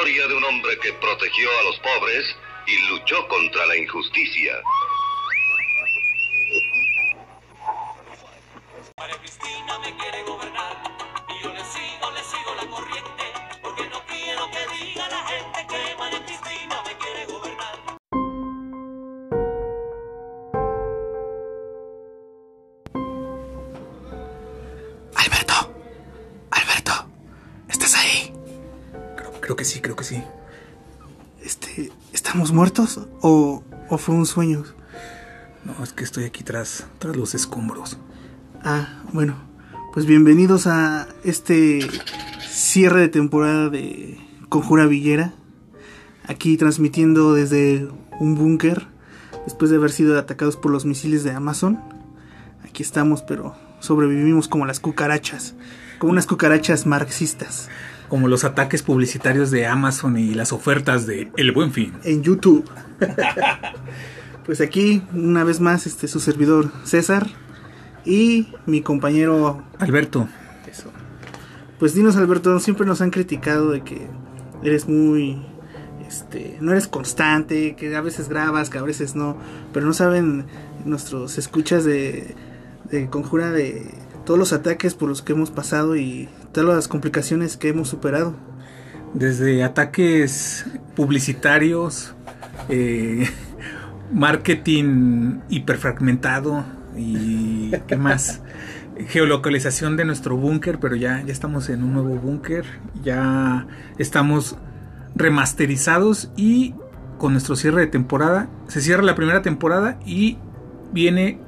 historia de un hombre que protegió a los pobres y luchó contra la injusticia. ¿Estamos muertos o, o fue un sueño? No, es que estoy aquí tras, tras los escombros. Ah, bueno, pues bienvenidos a este cierre de temporada de Conjura Villera. Aquí transmitiendo desde un búnker después de haber sido atacados por los misiles de Amazon. Aquí estamos, pero sobrevivimos como las cucarachas, como unas cucarachas marxistas Como los ataques publicitarios de Amazon y las ofertas de El Buen Fin. en YouTube. pues aquí, una vez más, este su servidor César y mi compañero Alberto, Eso. Pues dinos, Alberto, siempre nos han criticado de que eres muy. Este, no eres constante, que a veces grabas, que a veces no, pero no saben nuestros escuchas de, de conjura de todos los ataques por los que hemos pasado y todas las complicaciones que hemos superado. desde ataques publicitarios, eh, marketing hiperfragmentado y qué más, geolocalización de nuestro búnker, pero ya, ya estamos en un nuevo búnker, ya estamos remasterizados y con nuestro cierre de temporada, se cierra la primera temporada y viene,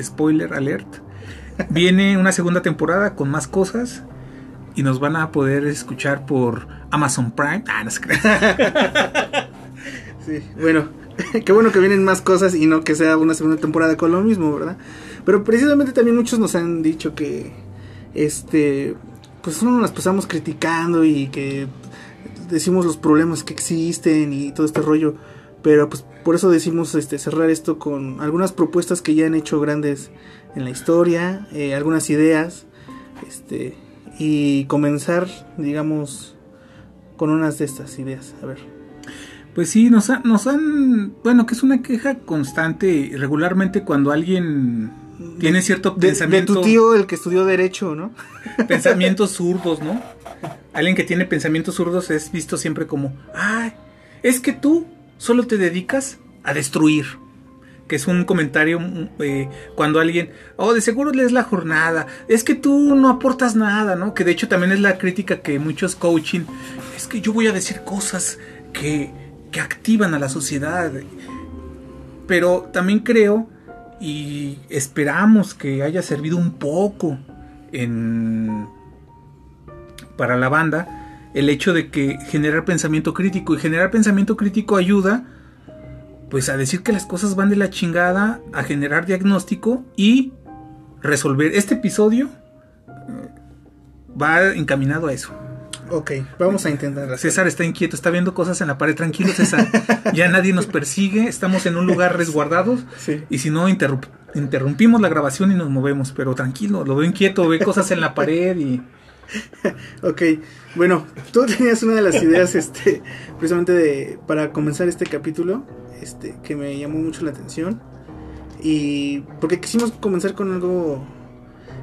spoiler alert, viene una segunda temporada con más cosas y nos van a poder escuchar por Amazon Prime. Ah, no se. Sí, bueno, qué bueno que vienen más cosas y no que sea una segunda temporada con lo mismo, ¿verdad? Pero precisamente también muchos nos han dicho que, este, pues no nos pasamos criticando y que decimos los problemas que existen y todo este rollo. Pero pues por eso decimos este, cerrar esto con algunas propuestas que ya han hecho grandes en la historia, eh, algunas ideas, este, y comenzar, digamos, con unas de estas ideas. A ver. Pues sí, nos, ha- nos han. Bueno, que es una queja constante. Regularmente, cuando alguien tiene cierto De, de pensamiento. tu tío, el que estudió Derecho, ¿no? pensamientos zurdos, ¿no? Alguien que tiene pensamientos zurdos es visto siempre como, ay, es que tú solo te dedicas a destruir. Que es un comentario mm, eh, cuando alguien, oh, de seguro lees la jornada, es que tú no aportas nada, ¿no? Que de hecho también es la crítica que muchos coaching, es que yo voy a decir cosas que, que activan a la sociedad. Pero también creo y esperamos que haya servido un poco en para la banda el hecho de que generar pensamiento crítico y generar pensamiento crítico ayuda pues a decir que las cosas van de la chingada, a generar diagnóstico y resolver. Este episodio eh, va encaminado a eso. Ok, vamos a intentar. César está inquieto, está viendo cosas en la pared. Tranquilo, César. Ya nadie nos persigue, estamos en un lugar resguardados. Sí. Y si no, interrump- interrumpimos la grabación y nos movemos. Pero tranquilo, lo veo inquieto, ve cosas en la pared y. Ok, bueno, tú tenías una de las ideas, este, precisamente de, para comenzar este capítulo, este, que me llamó mucho la atención. Y porque quisimos comenzar con algo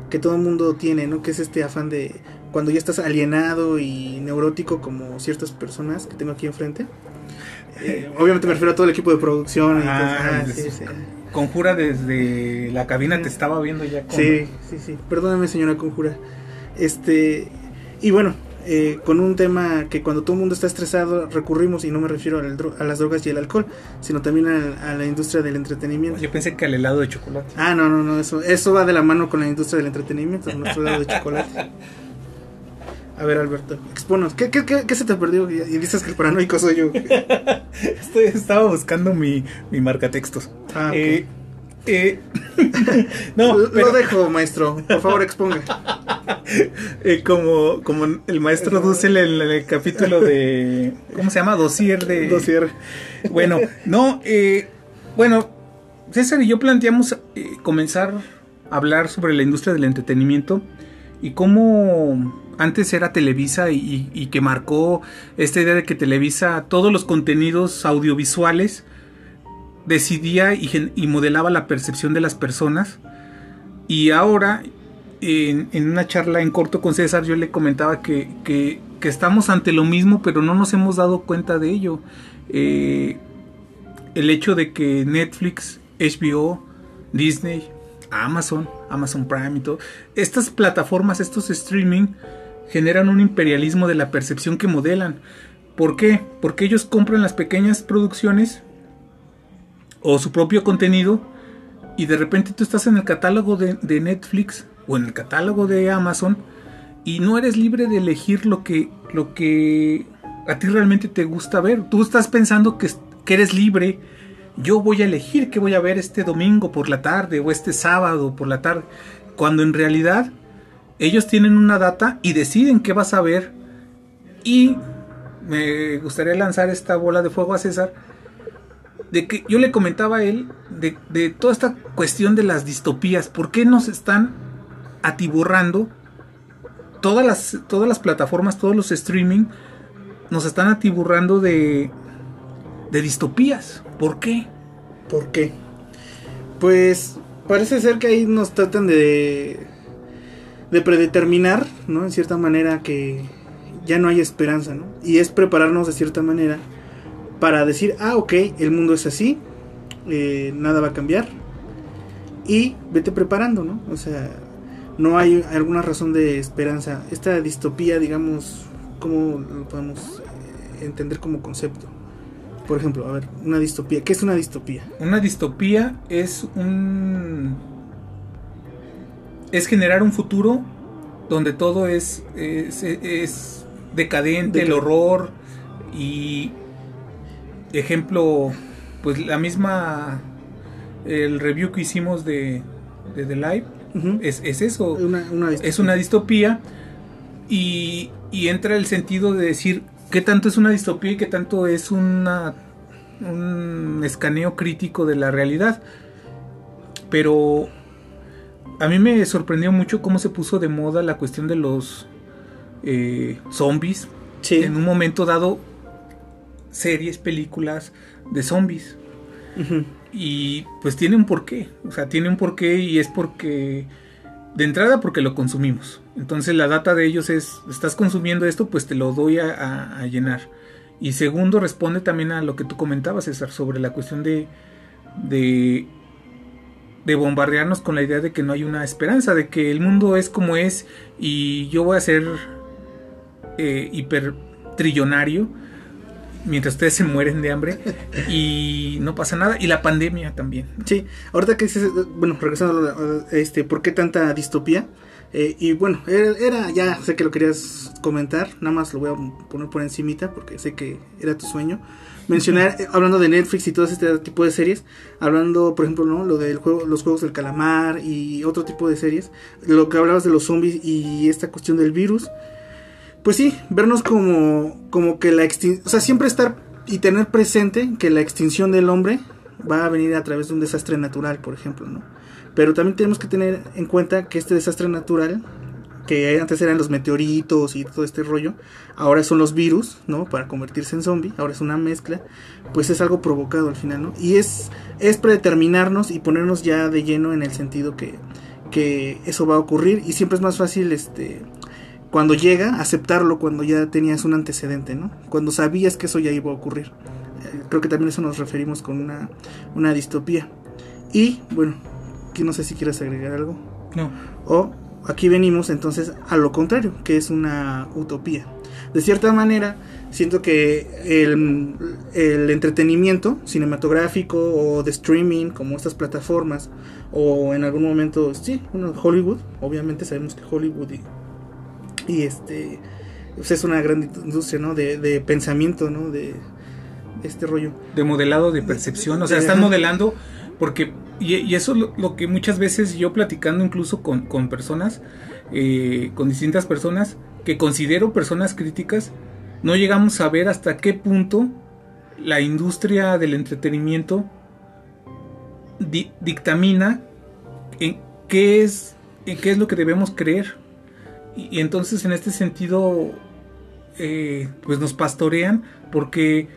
que todo el mundo tiene, ¿no? Que es este afán de cuando ya estás alienado y neurótico como ciertas personas que tengo aquí enfrente. Eh, obviamente me refiero a todo el equipo de producción. y Ah, ah, desde- sí, sí. Conjura desde la cabina te estaba viendo ya. con- Sí, sí, sí. Perdóname, señora Conjura. Este, y bueno, eh, con un tema que cuando todo el mundo está estresado recurrimos, y no me refiero al dro- a las drogas y el alcohol, sino también a, a la industria del entretenimiento. Yo pensé que al helado de chocolate. Ah, no, no, no, eso, eso va de la mano con la industria del entretenimiento, nuestro lado de chocolate. A ver, Alberto, exponos. ¿Qué, qué, qué, qué se te perdió? Y y dices que el paranoico soy yo. Estoy- estaba buscando mi, mi marcatextos. Ah, ok. Eh, eh, no, Lo pero dejo, maestro. Por favor, exponga. eh, como, como el maestro Dussel en el, capítulo de. ¿Cómo se llama? Dosier de. Dosier. Bueno, no, eh, bueno, César y yo planteamos eh, comenzar a hablar sobre la industria del entretenimiento y cómo antes era Televisa y, y que marcó esta idea de que Televisa todos los contenidos audiovisuales decidía y, modelaba la percepción de las personas. Y ahora, en, una charla en corto con César, yo le comentaba que estamos ante lo mismo, pero no nos hemos dado cuenta de ello. Eh, el hecho de que Netflix, HBO, Disney, Amazon, Amazon Prime y todo, estas plataformas, estos streaming, generan un imperialismo de la percepción que modelan. ¿Por qué? Porque ellos compran las pequeñas producciones o su propio contenido y de repente tú estás en el catálogo de, Netflix o en el catálogo de Amazon y no eres libre de elegir lo que, lo que a ti realmente te gusta ver. Tú estás pensando que, que eres libre. Yo voy a elegir qué voy a ver este domingo por la tarde o este sábado por la tarde. Cuando en realidad ellos tienen una data y deciden qué vas a ver. Y me gustaría lanzar esta bola de fuego a César. De que yo le comentaba a él de, de toda esta cuestión de las distopías. ¿Por qué nos están atiborrando todas las, todas las plataformas, todos los streaming? Nos están atiborrando de, de distopías. ¿Por qué? ¿Por qué? Pues parece ser que ahí nos tratan de de predeterminar, ¿no? En cierta manera que ya no hay esperanza, ¿no? Y es prepararnos de cierta manera para decir, ah, ok, el mundo es así, eh, nada va a cambiar y vete preparando, ¿no? O sea, no hay alguna razón de esperanza. Esta distopía, digamos, ¿cómo lo podemos eh, entender como concepto? Por ejemplo, a ver, una distopía. ¿Qué es una distopía? Una distopía es un. Es generar un futuro donde todo es, es, es decadente, el horror y. Ejemplo, pues la misma. El review que hicimos de, de The Live es, es eso. Una, una distopía. es una distopía y, y entra el sentido de decir qué tanto es una distopía y qué tanto es una, un escaneo crítico de la realidad. Pero a mí me sorprendió mucho cómo se puso de moda la cuestión de los eh, zombies. Sí. En un momento dado, series, películas de zombies. Y pues tiene un porqué. O sea, tiene un porqué y es porque. De entrada, porque lo consumimos. Entonces, la data de ellos es: estás consumiendo esto, pues te lo doy a, a- a llenar. Y segundo, responde también a lo que tú comentabas, César, sobre la cuestión de. de de bombardearnos con la idea de que no hay una esperanza, de que el mundo es como es y yo voy a ser eh, hiper trillonario mientras ustedes se mueren de hambre y no pasa nada y la pandemia también Sí, ahorita que dices, bueno, regresando a este, ¿por qué tanta distopía? Eh, y bueno, era, era- ya sé que lo querías comentar, nada más lo voy a poner por encimita porque sé que era tu sueño. Mencionar, eh, hablando de Netflix y todo este tipo de series, hablando, por ejemplo, ¿no? Lo del juego, los juegos del calamar y otro tipo de series, lo que hablabas de los zombies y esta cuestión del virus, pues sí, vernos como, como que la extinción, o sea, siempre estar y tener presente que la extinción del hombre va a venir a través de un desastre natural, por ejemplo, ¿no? Pero también tenemos que tener en cuenta que este desastre natural, que antes eran los meteoritos y todo este rollo, ahora son los virus, ¿no? Para convertirse en zombie, ahora es una mezcla, pues es algo provocado al final, ¿no? Y es, es predeterminarnos y ponernos ya de lleno en el sentido que, que eso va a ocurrir y siempre es más fácil, este, cuando llega, aceptarlo cuando ya tenías un antecedente, ¿no? Cuando sabías que eso ya iba a ocurrir. Eh, creo que también eso nos referimos con una, una distopía. Y bueno, aquí no sé si quieres agregar algo. no O aquí venimos entonces a lo contrario, que es una utopía. De cierta manera, siento que el, el entretenimiento cinematográfico o de streaming, como estas plataformas, o en algún momento, sí, bueno, Hollywood, obviamente sabemos que Hollywood y, y este pues es una gran industria, ¿no? De, de pensamiento, ¿no? De este rollo. de modelado de percepción o sea están modelando porque y, y eso es lo, lo que muchas veces yo platicando incluso con, con personas eh, con distintas personas que considero personas críticas no llegamos a ver hasta qué punto la industria del entretenimiento di- dictamina en qué es en qué es lo que debemos creer Y, entonces en este sentido, eh, pues nos pastorean porque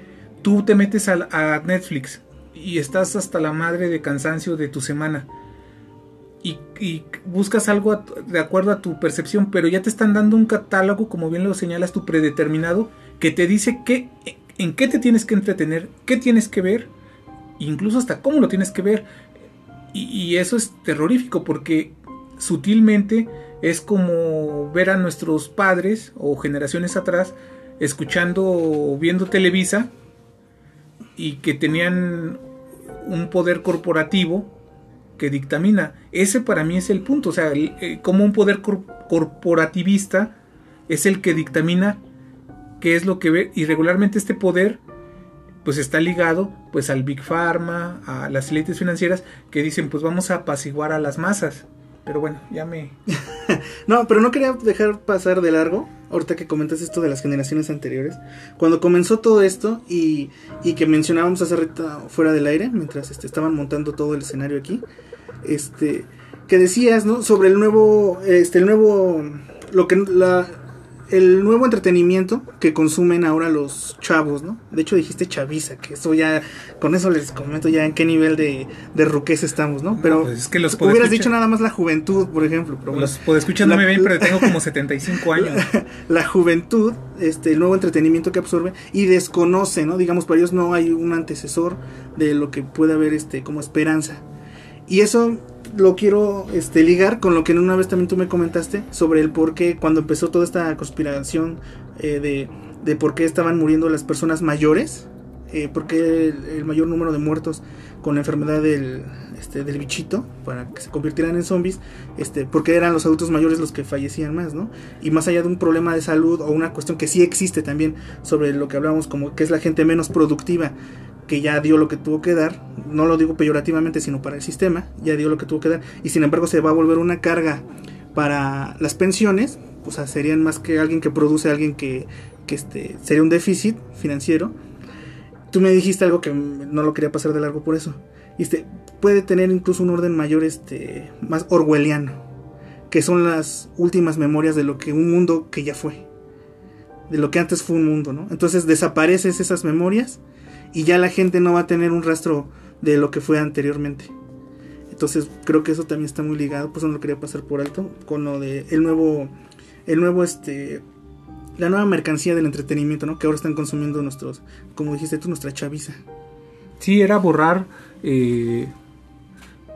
tú te metes a, Netflix y estás hasta la madre de cansancio de tu semana. Y, buscas algo de acuerdo a tu percepción, pero ya te están dando un catálogo, como bien lo señalas tú, predeterminado, que te dice qué, en qué te tienes que entretener, qué tienes que ver, incluso hasta cómo lo tienes que ver. Y eso es terrorífico porque sutilmente es como ver a nuestros padres o generaciones atrás escuchando o viendo Televisa y que tenían un poder corporativo que dictamina. Ese para mí es el punto, o sea, el- eh, como un poder cor- corporativista es el que dictamina qué es lo que ve y regularmente este poder pues está ligado pues al Big Pharma, a las élites financieras que dicen pues vamos a apaciguar a las masas. Pero bueno, ya me... No, pero no quería dejar pasar de largo, ahorita que comentas esto de las generaciones anteriores. Cuando comenzó todo esto y, y que mencionábamos hace rato fuera del aire, mientras este, estaban montando todo el escenario aquí, este, que decías, ¿no? Sobre el nuevo, este, el nuevo, lo que, la, el nuevo entretenimiento que consumen ahora los chavos, ¿no? De hecho dijiste chaviza, que eso ya, con eso les comento ya en qué nivel de, de ruquez estamos, ¿no? Pero pues es que los hubieras dicho nada más la juventud, por ejemplo. Pero bueno. Los podescuchas no La- me ven, pero tengo como 75 años. la juventud, este, el nuevo entretenimiento que absorbe y desconoce, ¿no? Digamos, para ellos no hay un antecesor de lo que puede haber, este, como esperanza. Y eso lo quiero, este, ligar con lo que una vez también tú me comentaste sobre el por qué cuando empezó toda esta conspiración eh, de, de por qué estaban muriendo las personas mayores, eh, por qué el, el mayor número de muertos con la enfermedad del, este, del bichito para que se convirtieran en zombies, este, porque eran los adultos mayores los que fallecían más, ¿no? Y más allá de un problema de salud o una cuestión que sí existe también sobre lo que hablábamos como que es la gente menos productiva que ya dio lo que tuvo que dar, no lo digo peyorativamente, sino para el sistema, ya dio lo que tuvo que dar, y sin embargo se va a volver una carga para las pensiones, o sea, serían más que alguien que produce, alguien que, que este, sería un déficit financiero. Tú me dijiste algo que no lo quería pasar de largo por eso. Este, puede tener incluso un orden mayor, este, más orwelliano, que son las últimas memorias de lo que un mundo que ya fue, de lo que antes fue un mundo, ¿no? Entonces desapareces esas memorias y ya la gente no va a tener un rastro de lo que fue anteriormente. Entonces creo que eso también está muy ligado, pues no lo quería pasar por alto con lo de el nuevo, el nuevo este, la nueva mercancía del entretenimiento, ¿no? Que ahora están consumiendo nuestros, como dijiste tú, nuestra chaviza. Sí, era borrar, eh,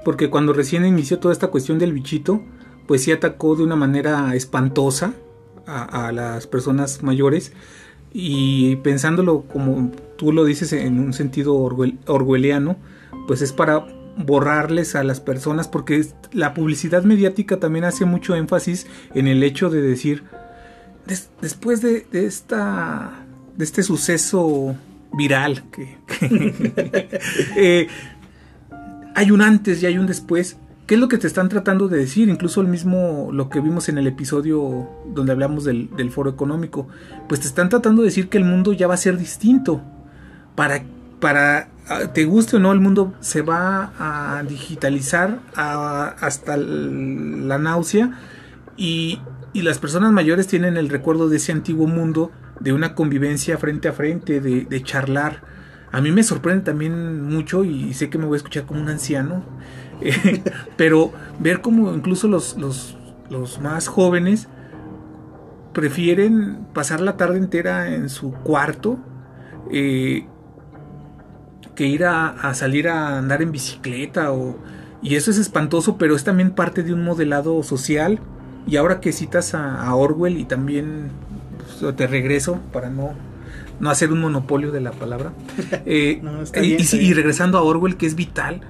porque cuando recién inició toda esta cuestión del bichito, pues sí atacó de una manera espantosa a, a las personas mayores y pensándolo como tú lo dices en un sentido orwell- orwelliano, pues es para borrarles a las personas porque la publicidad mediática también hace mucho énfasis en el hecho de decir des- después de, esta de este suceso viral que, eh, hay un antes y hay un después ¿Qué es lo que te están tratando de decir? Incluso el mismo lo que vimos en el episodio donde hablamos del foro económico. Pues te están tratando de decir que el mundo ya va a ser distinto. Para, para ah, te guste o no, el mundo se va a digitalizar hasta la náusea. Y, y las personas mayores tienen el recuerdo de ese antiguo mundo, de una convivencia frente a frente, de, charlar. A mí me sorprende también mucho y sé que me voy a escuchar como un anciano. eh, pero ver como incluso los, los, los más jóvenes prefieren pasar la tarde entera en su cuarto eh, que ir a, a salir a andar en bicicleta o, y eso es espantoso pero es también parte de un modelado social y ahora que citas a, a Orwell y también pues, te regreso para no no hacer un monopolio de la palabra eh, No, y bien. y regresando a Orwell que es vital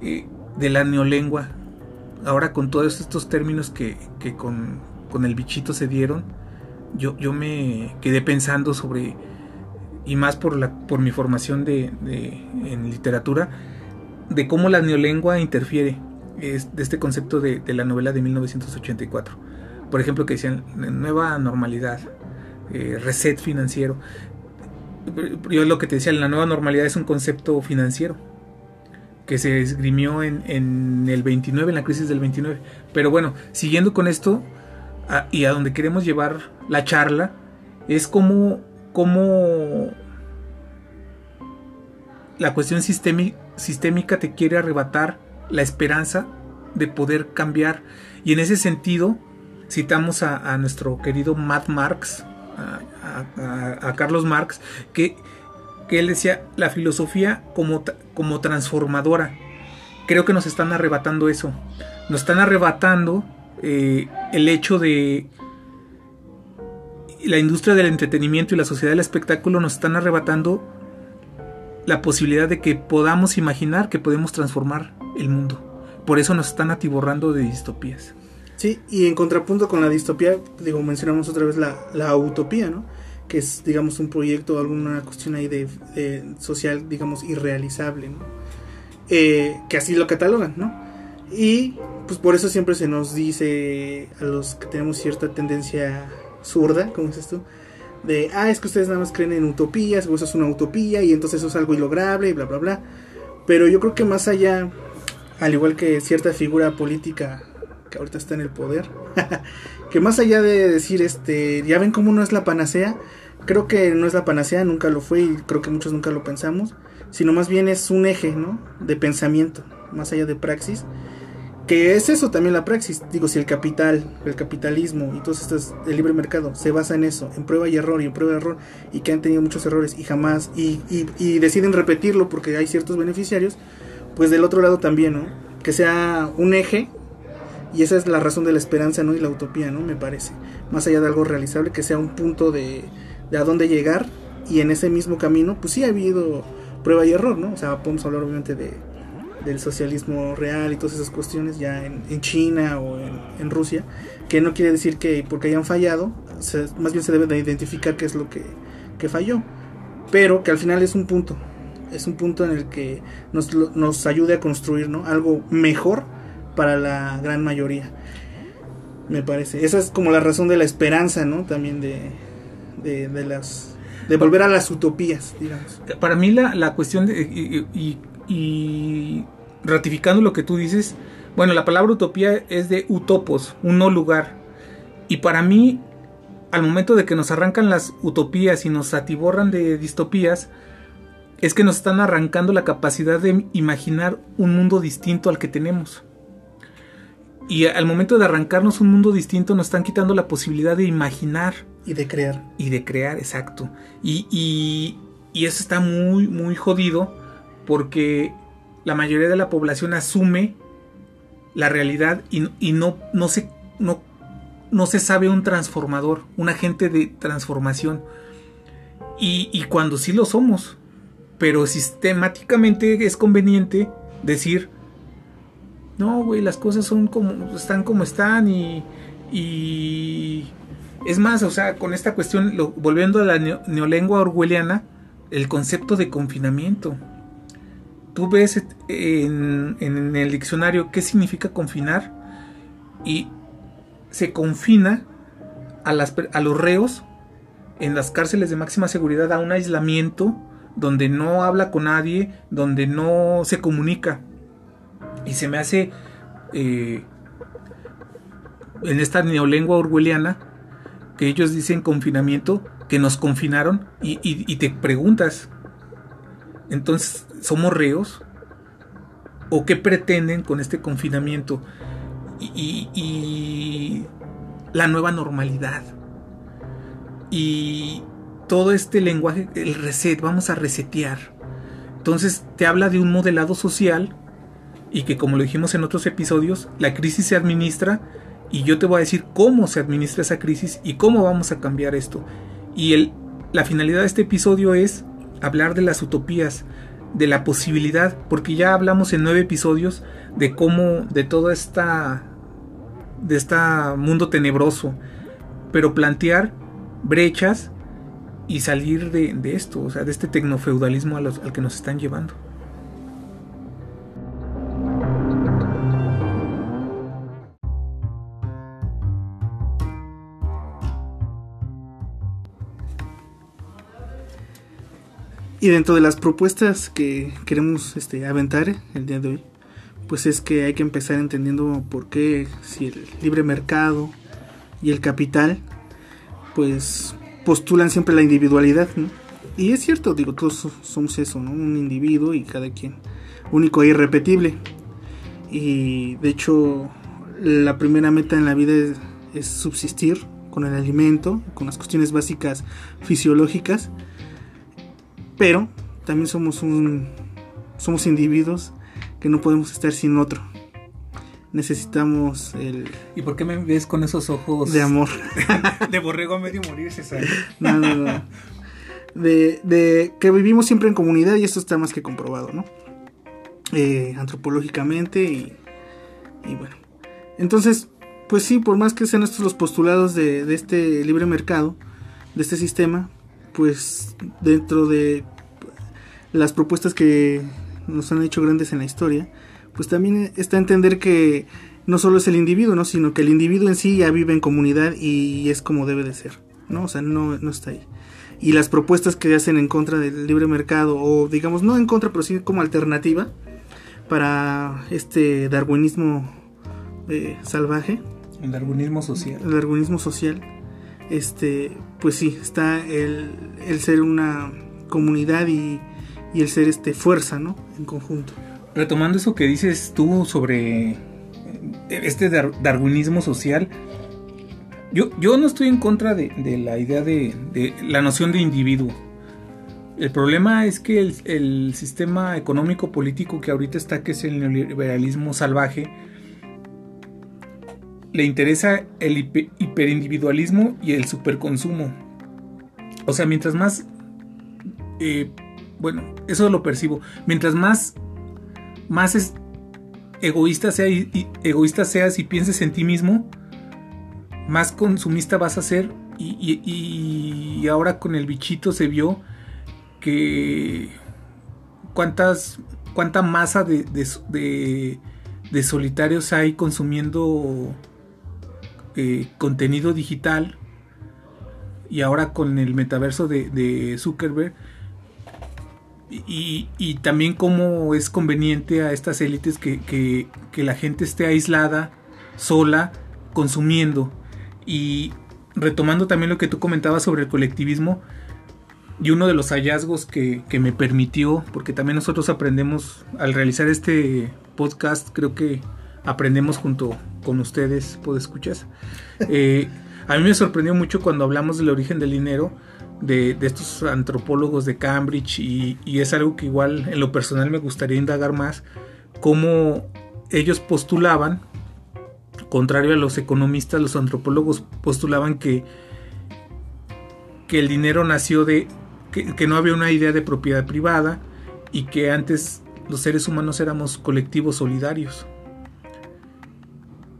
eh, de la neolengua ahora con todos estos términos que, que con, con el bichito se dieron yo, yo me quedé pensando sobre y más por la por mi formación de, de- en literatura de cómo la neolengua interfiere es, de este concepto de, de la novela de 1984 por ejemplo que decían nueva normalidad eh, reset financiero. Yo lo que te decía la nueva normalidad es un concepto financiero que se esgrimió en, en el 29 en la crisis del 29 pero bueno siguiendo con esto a- y a donde queremos llevar la charla es como, como la cuestión sistémi- sistémica te quiere arrebatar la esperanza de poder cambiar. Y en ese sentido, citamos a, nuestro querido Matt Marx, a, Carlos Marx, que, él decía la filosofía como, como transformadora. Creo que nos están arrebatando eso. Nos están arrebatando eh, el hecho de la industria del entretenimiento y la sociedad del espectáculo nos están arrebatando la posibilidad de que podamos imaginar que podemos transformar el mundo. Por eso nos están atiborrando de distopías. Sí, y en contrapunto con la distopía, digo, mencionamos otra vez la, la utopía, ¿no? Que es, digamos, un proyecto, alguna cuestión ahí de, de social, digamos, irrealizable, ¿no? Eh, que así lo catalogan, ¿no? Y pues por eso siempre se nos dice a los que tenemos cierta tendencia zurda, como dices tú, de, ah, es que ustedes nada más creen en utopías, o eso es una utopía, y entonces eso es algo ilograble, y bla, bla, bla. Pero yo creo que más allá, al igual que cierta figura política que ahorita está en el poder, que más allá de decir, este, ya ven cómo no es la panacea, creo que no es la panacea, nunca lo fue y creo que muchos nunca lo pensamos, sino más bien es un eje, ¿no? De pensamiento, más allá de praxis, que es eso también la praxis, digo, si el capital, el capitalismo y todo esto es el libre mercado se basa en eso, en prueba y error y en prueba y error, y que han tenido muchos errores y jamás, y, y, y deciden repetirlo porque hay ciertos beneficiarios, pues del otro lado también, ¿no? Que sea un eje y esa es la razón de la esperanza, ¿no? Y la utopía, ¿no? Me parece. Más allá de algo realizable, que sea un punto de, de a dónde llegar. Y en ese mismo camino, pues sí ha habido prueba y error, ¿no? O sea, podemos hablar obviamente de, del socialismo real y todas esas cuestiones ya en, en China o en, Rusia. Que no quiere decir que porque hayan fallado, se- más bien se debe de identificar qué es lo que, que falló. Pero que al final es un punto. Es un punto en el que nos, nos ayude a construir, ¿no? Algo mejor para la gran mayoría. Me parece. Esa es como la razón de la esperanza, ¿no? También de, de, de las... De volver a las utopías, digamos. Para mí la, la cuestión de... Y, y- y ratificando lo que tú dices, bueno, la palabra utopía es de utopos, un no lugar. Y para mí, al momento de que nos arrancan las utopías y nos atiborran de distopías, es que nos están arrancando la capacidad de imaginar un mundo distinto al que tenemos. Y al momento de arrancarnos un mundo distinto nos están quitando la posibilidad de imaginar Y de crear. y de crear, exacto. Y, y, y eso está muy, muy jodido porque la mayoría de la población asume la realidad y, no, no, se, no, no se sabe un transformador, un agente de transformación. Y, cuando sí lo somos, pero sistemáticamente es conveniente decir, no, güey, las cosas son como, están como están y, y es más, o sea, con esta cuestión, volviendo a la neo- neolengua orwelliana, el concepto de confinamiento. Tú ves en, en el diccionario qué significa confinar y se confina a, las, a los reos en las cárceles de máxima seguridad a un aislamiento donde no habla con nadie, donde no se comunica. Y se me hace eh, en esta neolengua orwelliana que ellos dicen confinamiento, que nos confinaron y, y- y te preguntas, entonces, ¿somos reos? ¿O qué pretenden con este confinamiento? Y, la nueva normalidad. Y todo este lenguaje, el reset, vamos a resetear. Entonces te habla de un modelado social y que como lo dijimos en otros episodios, la crisis se administra y yo te voy a decir cómo se administra esa crisis y cómo vamos a cambiar esto. Y el, la finalidad de este episodio es hablar de las utopías, de la posibilidad, porque ya hablamos en nueve episodios de cómo, de toda esta, de este mundo tenebroso, pero plantear brechas y salir de, esto, o sea, de este tecnofeudalismo al que nos están llevando. Y dentro de las propuestas que queremos este, aventar el día de hoy, pues es que hay que empezar entendiendo por qué si el libre mercado y el capital, pues postulan siempre la individualidad. Y es cierto, digo, todos somos eso, ¿no? Un individuo y cada quien único e irrepetible. Y de hecho, la primera meta en la vida es subsistir con el alimento, con las cuestiones básicas fisiológicas. Pero también somos un somos individuos que no podemos estar sin otro. Necesitamos el ¿Y por qué me ves con esos ojos de amor. de borrego a medio morir, César? No, no, no. De, de que vivimos siempre en comunidad y esto está más que comprobado, ¿no? Eh, antropológicamente y, y bueno. Entonces, pues sí, por más que sean estos los postulados de, de este libre mercado, de este sistema, pues dentro de las propuestas que nos han hecho grandes en la historia, pues también está a entender que no solo es el individuo, ¿no? sino que el individuo en sí ya vive en comunidad y es como debe de ser, ¿no? O sea, no, no está ahí. Y las propuestas que hacen en contra del libre mercado, o digamos, no en contra, pero sí como alternativa para este darwinismo eh, salvaje, El darwinismo social. el darwinismo social, este, pues sí, está el, el ser una comunidad y, y el ser este fuerza, ¿no? En conjunto. Retomando eso que dices tú sobre eh, este dar- darwinismo social, yo, yo no estoy en contra de, de la idea de, de la noción de individuo. El problema es que el, el sistema económico político que ahorita está, que es el neoliberalismo salvaje, le interesa el hipe- hiperindividualismo y el superconsumo. O sea, mientras más... eh, bueno, eso lo percibo. Mientras más más es egoísta, sea, y, egoísta seas y pienses en ti mismo, más consumista vas a ser. Y, ahora con el bichito se vio que cuántas cuánta masa de- de- de solitarios hay consumiendo eh, contenido digital y ahora con el metaverso de, Zuckerberg y, también cómo es conveniente a estas élites que la gente esté aislada, sola, consumiendo. Y retomando también lo que tú comentabas sobre el colectivismo, y uno de los hallazgos que, que me permitió, porque también nosotros aprendemos al realizar este podcast, creo que aprendemos junto con ustedes, escuchas. Eh, a mí me sorprendió mucho cuando hablamos del origen del dinero, de, estos antropólogos de Cambridge, y, es algo que igual en lo personal me gustaría indagar más, cómo ellos postulaban, contrario a los economistas, los antropólogos postulaban que, que el dinero nació de, que no había una idea de propiedad privada y que antes los seres humanos éramos colectivos solidarios.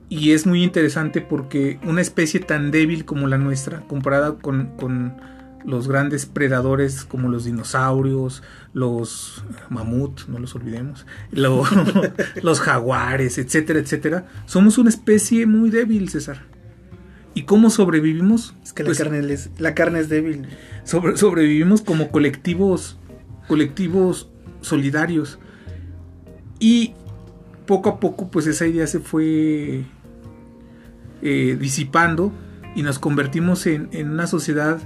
Y es muy interesante porque una especie tan débil como la nuestra, comparada con, con los grandes predadores como los dinosaurios, los mamut, no los olvidemos, lo- los jaguares, etcétera, etcétera, somos una especie muy débil, César. ¿Y cómo sobrevivimos? Es que Pues, la, carne es, la carne es débil. sobre- sobrevivimos como colectivos, colectivos solidarios. Y poco a poco, pues esa idea se fue eh, disipando y nos convertimos en, una sociedad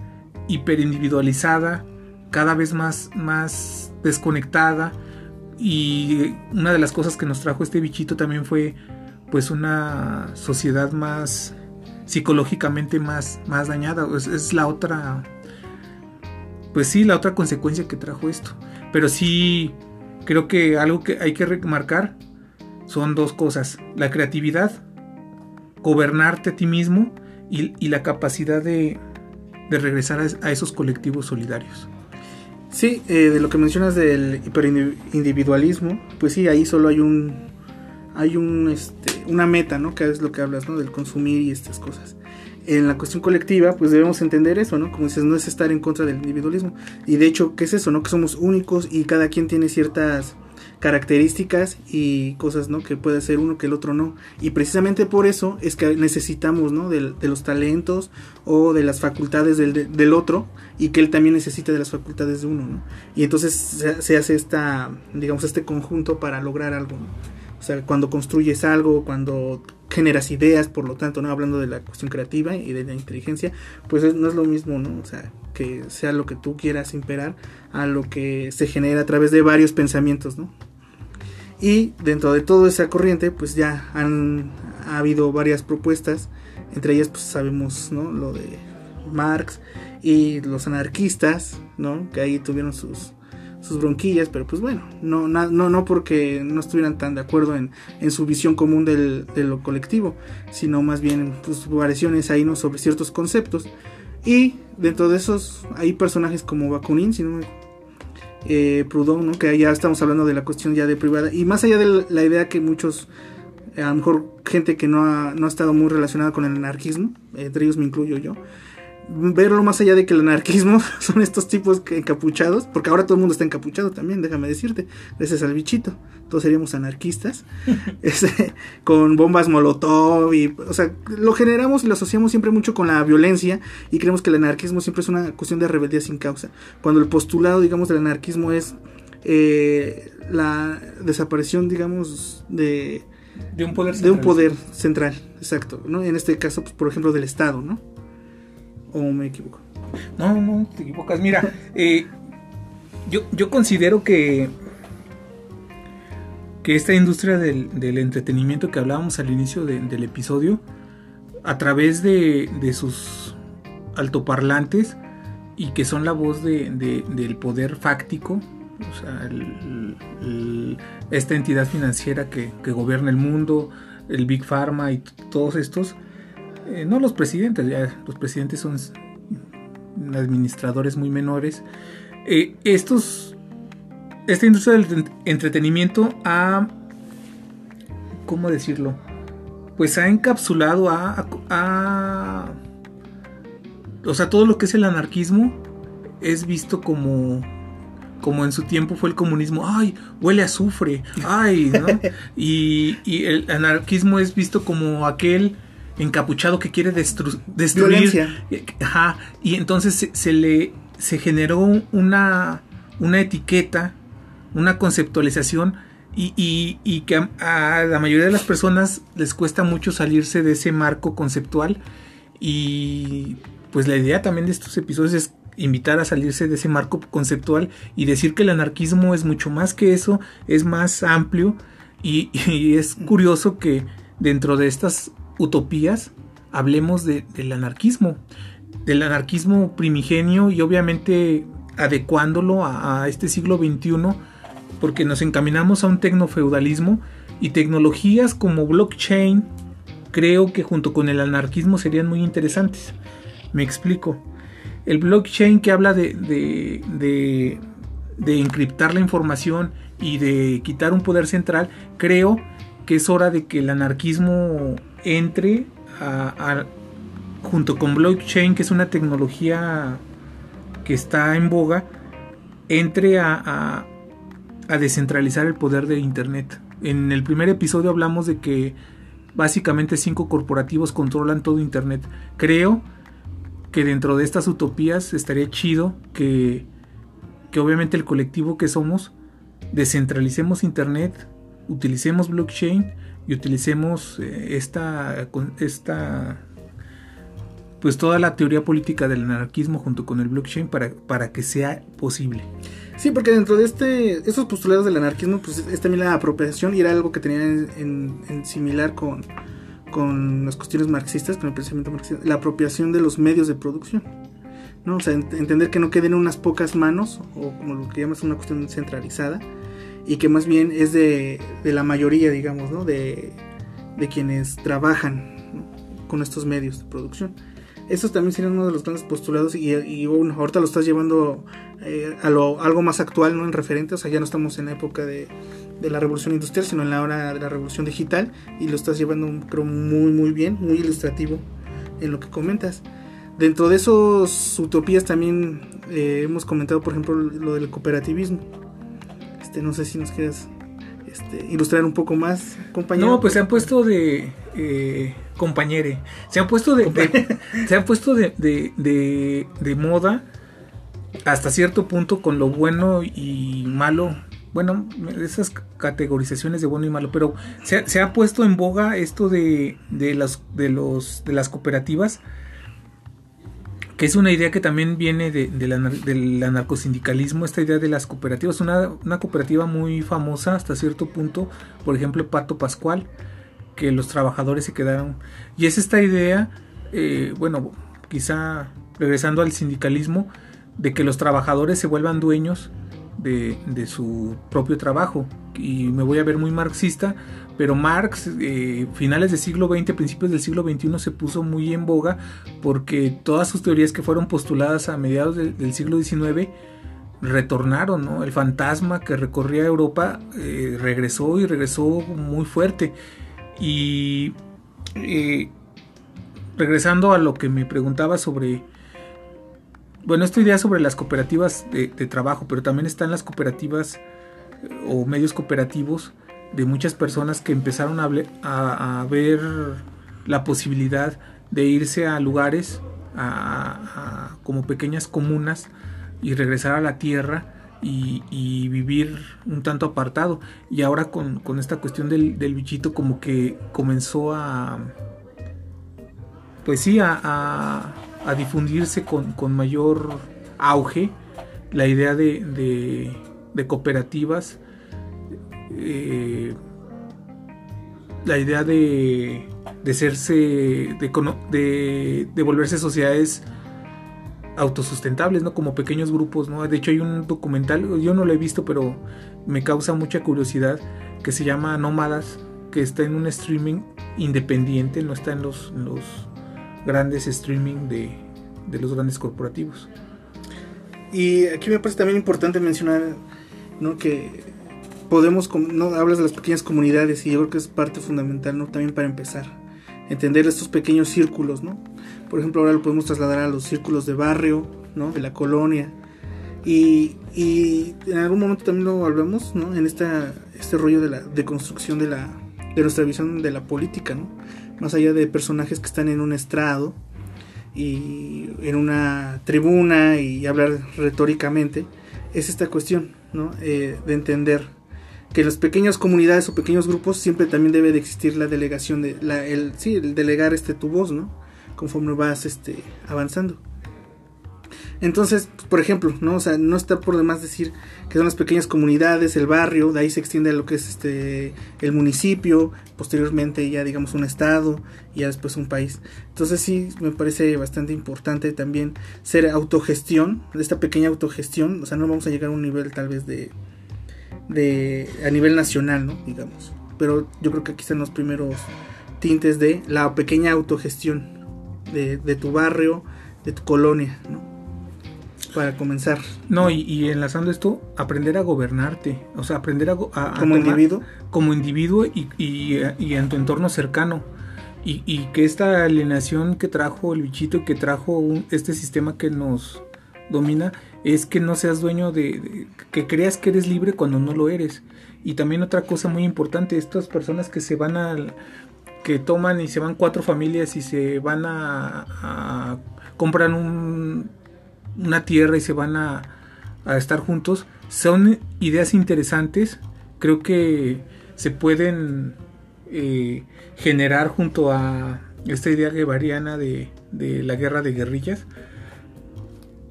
hiperindividualizada, cada vez más, más desconectada. Y una de las cosas que nos trajo este bichito también fue pues una sociedad más psicológicamente más, más dañada. Es, es la otra pues sí, la otra consecuencia que trajo esto. Pero sí, creo que algo que hay que remarcar son dos cosas. La creatividad, gobernarte a ti mismo y, la capacidad de, regresar a, a esos colectivos solidarios. Sí, eh, de lo que mencionas del hiperindividualismo, pues sí, ahí solo hay un hay un este, una meta, ¿no? Que es lo que hablas, ¿no? Del consumir y estas cosas. En la cuestión colectiva, pues debemos entender eso, ¿no? Como dices, no es estar en contra del individualismo. Y de hecho, ¿qué es eso, no? Que somos únicos y cada quien tiene ciertas características y cosas, ¿no? Que puede ser uno que el otro no. Y precisamente por eso es que necesitamos, ¿no? De, los talentos o de las facultades del, de- del otro y que él también necesita de las facultades de uno, ¿no? Y entonces se, hace esta, digamos, este conjunto para lograr algo. O sea, cuando construyes algo, cuando generas ideas, por lo tanto, no hablando de la cuestión creativa y de la inteligencia, pues es- no es lo mismo, ¿no? O sea, que sea lo que tú quieras imperar a lo que se genera a través de varios pensamientos, ¿no? Y dentro de toda esa corriente, pues ya han ha habido varias propuestas, entre ellas pues sabemos, ¿no? Lo de Marx y los anarquistas, ¿no? Que ahí tuvieron sus sus bronquillas, pero pues bueno, no, na- no, no porque no estuvieran tan de acuerdo en, en su visión común del, de lo colectivo, sino más bien pues, variaciones ahí ¿no? sobre ciertos conceptos. Y dentro de esos hay personajes como Bakunin, si no me eh, Proudhon, ¿no? que ya estamos hablando de la cuestión ya de privada, y más allá de la idea que muchos, eh, a lo mejor gente que no ha, no ha estado muy relacionada con el anarquismo, entre ellos me incluyo yo, verlo más allá de que el anarquismo son estos tipos que encapuchados, porque ahora todo el mundo está encapuchado también, déjame decirte, gracias al bichito, todos seríamos anarquistas, este, con bombas molotov y, o sea, lo generamos y lo asociamos siempre mucho con la violencia y creemos que el anarquismo siempre es una cuestión de rebeldía sin causa, cuando el postulado, digamos, del anarquismo es eh, la desaparición, digamos, de, De un poder de un central. poder central, exacto, ¿no? En este caso, pues, por ejemplo, del Estado, ¿no? ¿O me equivoco? No, no, te equivocas. Mira, eh, yo, yo considero que, que esta industria del, del entretenimiento que hablábamos al inicio de- del episodio, a través de, de sus altoparlantes y que son la voz de- de- del poder fáctico, o sea, el- el- esta entidad financiera que, que gobierna el mundo, el Big Pharma y todos estos, eh, no los presidentes, ya los presidentes son administradores muy menores. Eh, estos, esta industria del ent- entretenimiento ha, ¿cómo decirlo? Pues ha encapsulado a, a- a- o sea, todo lo que es el anarquismo es visto como, como en su tiempo fue el comunismo. Ay, huele a azufre. Ay, ¿no? y, y el anarquismo es visto como aquel encapuchado que quiere destru- destruir Violencia. Ajá, y entonces se, se le se generó una, una etiqueta, una conceptualización y, y- y que a, a la mayoría de las personas les cuesta mucho salirse de ese marco conceptual y pues la idea también de estos episodios es invitar a salirse de ese marco conceptual y decir que el anarquismo es mucho más que eso, es más amplio y, y es curioso que dentro de estas utopías hablemos de- del anarquismo, del anarquismo primigenio y obviamente adecuándolo a, a este siglo XXI porque nos encaminamos a un tecnofeudalismo y tecnologías como blockchain creo que junto con el anarquismo serían muy interesantes. Me explico. El blockchain que habla de, de, de, de encriptar la información y de quitar un poder central, creo que es hora de que el anarquismo entre a- junto con blockchain, que es una tecnología que está en boga, entre a, a- a descentralizar el poder de Internet. En el primer episodio hablamos de que básicamente cinco corporativos controlan todo Internet. Creo que dentro de estas utopías estaría chido que, que obviamente el colectivo que somos descentralicemos Internet, utilicemos blockchain y utilicemos eh, esta, esta pues toda la teoría política del anarquismo junto con el blockchain para, para que sea posible. Sí, porque dentro de este, estos postulados del anarquismo, pues es también la apropiación y era algo que tenía en, similar con, con las cuestiones marxistas, con el pensamiento marxista, la apropiación de los medios de producción. ¿no? O sea, ent- entender que no queden unas pocas manos, o como lo que llamas una cuestión centralizada, y que más bien es de, de la mayoría, digamos, ¿no? de, de quienes trabajan ¿no? con estos medios de producción. Estos también serían uno de los grandes postulados y, y bueno, ahorita lo estás llevando eh, a lo, algo más actual, ¿no? En referente, o sea, ya no estamos en la época de, de la revolución industrial, sino en la hora de la revolución digital y lo estás llevando, creo, muy, muy bien, muy ilustrativo en lo que comentas. Dentro de esos utopías también eh, hemos comentado, por ejemplo, lo del cooperativismo. Este, no sé si nos quieras este, ilustrar un poco más, compañero. No, pues se han puesto de eh, compañere. Se han puesto de, de- se han puesto de, de, de- moda hasta cierto punto con lo bueno y malo bueno, esas categorizaciones de bueno y malo, pero se, se ha puesto en boga esto de, de, las, de, los, de las cooperativas, que es una idea que también viene de, la del anarcosindicalismo, esta idea de las cooperativas, una, cooperativa muy famosa hasta cierto punto, por ejemplo, Pato Pascual, que los trabajadores se quedaron, y es esta idea, eh, bueno, quizá regresando al sindicalismo, de que los trabajadores se vuelvan dueños de su propio trabajo. Y me voy a ver muy marxista, pero Marx, eh, finales del siglo XX, principios del siglo XXI, se puso muy en boga porque todas sus teorías que fueron postuladas a mediados del- siglo XIX retornaron, ¿no? El fantasma que recorría Europa eh, regresó y regresó muy fuerte. Y eh, regresando a lo que me preguntaba sobre bueno, esta idea sobre las cooperativas de, de trabajo, pero también están las cooperativas eh, o medios cooperativos de muchas personas que empezaron a, ver la posibilidad de irse a lugares, a, como pequeñas comunas, y regresar a la tierra y, vivir un tanto apartado. Y ahora con, esta cuestión del, bichito como que comenzó a, pues sí, a, a- a difundirse con, con mayor auge la idea de, de- de cooperativas, eh, la idea de, de serse, de, de, volverse sociedades autosustentables, ¿no? Como pequeños grupos, ¿no? De hecho hay un documental, yo no lo he visto, pero me causa mucha curiosidad, que se llama Nómadas, que está en un streaming independiente, no está en los, los grandes streaming de, de los grandes corporativos. Y aquí me parece también importante mencionar, ¿no? Que podemos, no hablas de las pequeñas comunidades y yo creo que es parte fundamental, ¿no? También para empezar, entender estos pequeños círculos, ¿no? Por ejemplo, ahora lo podemos trasladar a los círculos de barrio, ¿no? De la colonia. Y, y en algún momento también lo hablamos, ¿no? En esta, este rollo de la deconstrucción de la de nuestra visión de la política, ¿no? Más allá de personajes que están en un estrado, y en una tribuna y hablar retóricamente, es esta cuestión, ¿no? Eh, de entender que las pequeñas comunidades o pequeños grupos siempre también debe de existir la delegación de la, el sí el delegar este tu voz no conforme vas este avanzando. Entonces por ejemplo no o sea no está por demás decir que son las pequeñas comunidades el barrio de ahí se extiende a lo que es este el municipio posteriormente ya digamos un estado y ya después un país. Entonces sí me parece bastante importante también ser autogestión de esta pequeña autogestión. O sea no vamos a llegar a un nivel tal vez de de a nivel nacional, ¿no? Digamos. Pero yo creo que aquí están los primeros tintes de la pequeña autogestión de, de tu barrio, de tu colonia, ¿no? Para comenzar. No, y, y enlazando esto, aprender a gobernarte, o sea, aprender a, Como individuo. como individuo y, y- y en tu entorno cercano. Y, y que esta alienación que trajo el bichito, que trajo un- este sistema que nos domina, es que no seas dueño de, que creas que eres libre cuando no lo eres. Y también otra cosa muy importante, estas personas que se van al que toman y se van cuatro familias y se van a, a- compran un, una tierra y se van a, a estar juntos son ideas interesantes creo que se pueden eh, generar junto a esta idea guevariana de, de la guerra de guerrillas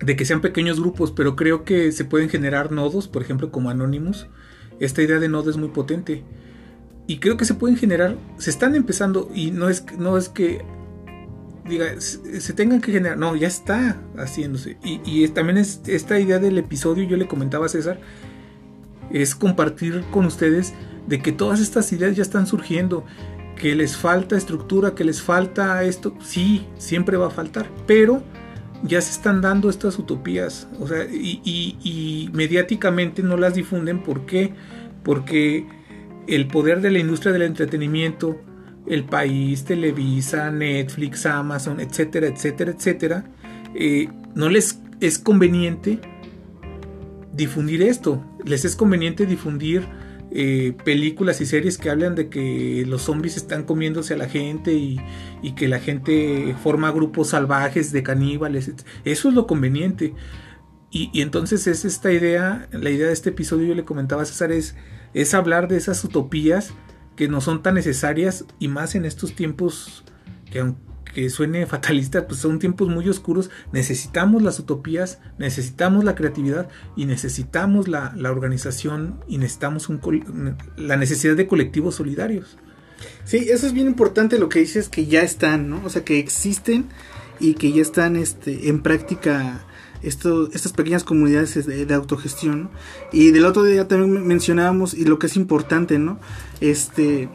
de que sean pequeños grupos pero creo que se pueden generar nodos por ejemplo como Anonymous. Esta idea de nodo es muy potente. Y creo que se pueden generar se están empezando y no es no es que diga se, tengan que generar no ya está haciéndose. Y, y también es esta idea del episodio yo le comentaba a César es compartir con ustedes de que todas estas ideas ya están surgiendo que les falta estructura que les falta esto sí siempre va a faltar pero ya se están dando estas utopías o sea y, mediáticamente no las difunden ¿por qué? porque el poder de la industria del entretenimiento el país, Televisa, Netflix, Amazon, etcétera, etcétera, etcétera, eh, no les es conveniente difundir esto. Les es conveniente difundir eh, películas y series que hablan de que los zombies están comiéndose a la gente y, que la gente forma grupos salvajes de caníbales. Eso es lo conveniente. y, y entonces es esta idea, la idea de este episodio, yo le comentaba a César, es, es hablar de esas utopías que no son tan necesarias y más en estos tiempos que aunque suene fatalista, pues son tiempos muy oscuros, necesitamos las utopías, necesitamos la creatividad y necesitamos la, la organización y necesitamos un, la necesidad de colectivos solidarios. Sí, eso es bien importante lo que dices que ya están, ¿no? O sea, que existen y que ya están este, en práctica esto, estas pequeñas comunidades de, autogestión. Y del otro día también men- mencionábamos, y lo que es importante, ¿no? Este,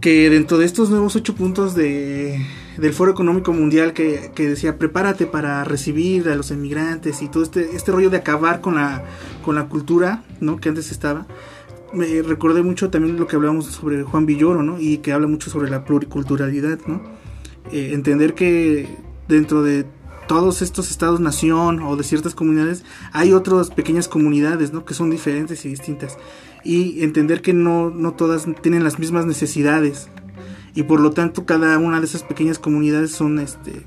que dentro de estos nuevos ocho puntos de, del Foro Económico Mundial que, que decía prepárate para recibir a los emigrantes y todo este, este rollo de acabar con la, con la cultura, ¿no? Que antes estaba me recordé mucho también lo que hablábamos sobre Juan Villoro, ¿no? Y que habla mucho sobre la pluriculturalidad, ¿no? Eh, entender que dentro de todos estos estados-nación o de ciertas comunidades hay otras pequeñas comunidades, ¿no? Que son diferentes y distintas. Y entender que no, no todas tienen las mismas necesidades. Y por lo tanto cada una de esas pequeñas comunidades son, este,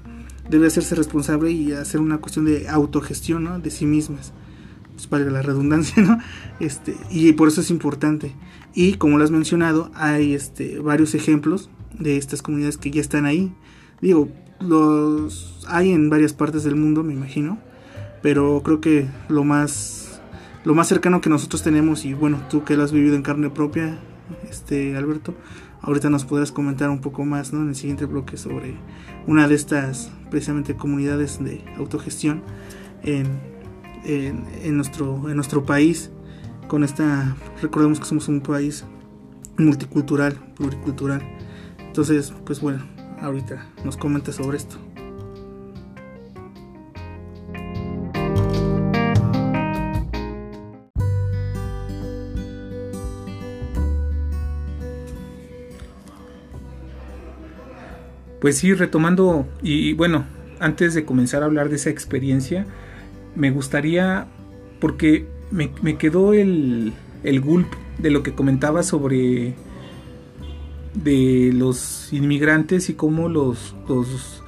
debe hacerse responsable y hacer una cuestión de autogestión. De sí mismas pues valga la redundancia, ¿no? Este, y por eso es importante. Y como lo has mencionado, hay este, varios ejemplos de estas comunidades que ya están ahí. Digo, los hay en varias partes del mundo, me imagino, pero creo que lo más lo más cercano que nosotros tenemos y bueno, tú que lo has vivido en carne propia, este Alberto, ahorita nos podrás comentar un poco más, ¿no? En el siguiente bloque sobre una de estas precisamente comunidades de autogestión en en, nuestro, en nuestro país con esta, recordemos que somos un país multicultural, pluricultural. Entonces, pues bueno, ahorita nos comenta sobre esto. Pues sí, retomando, y bueno, antes de comenzar a hablar de esa experiencia, me gustaría, porque me, quedó el, el gulp de lo que comentaba sobre de los inmigrantes y cómo los, los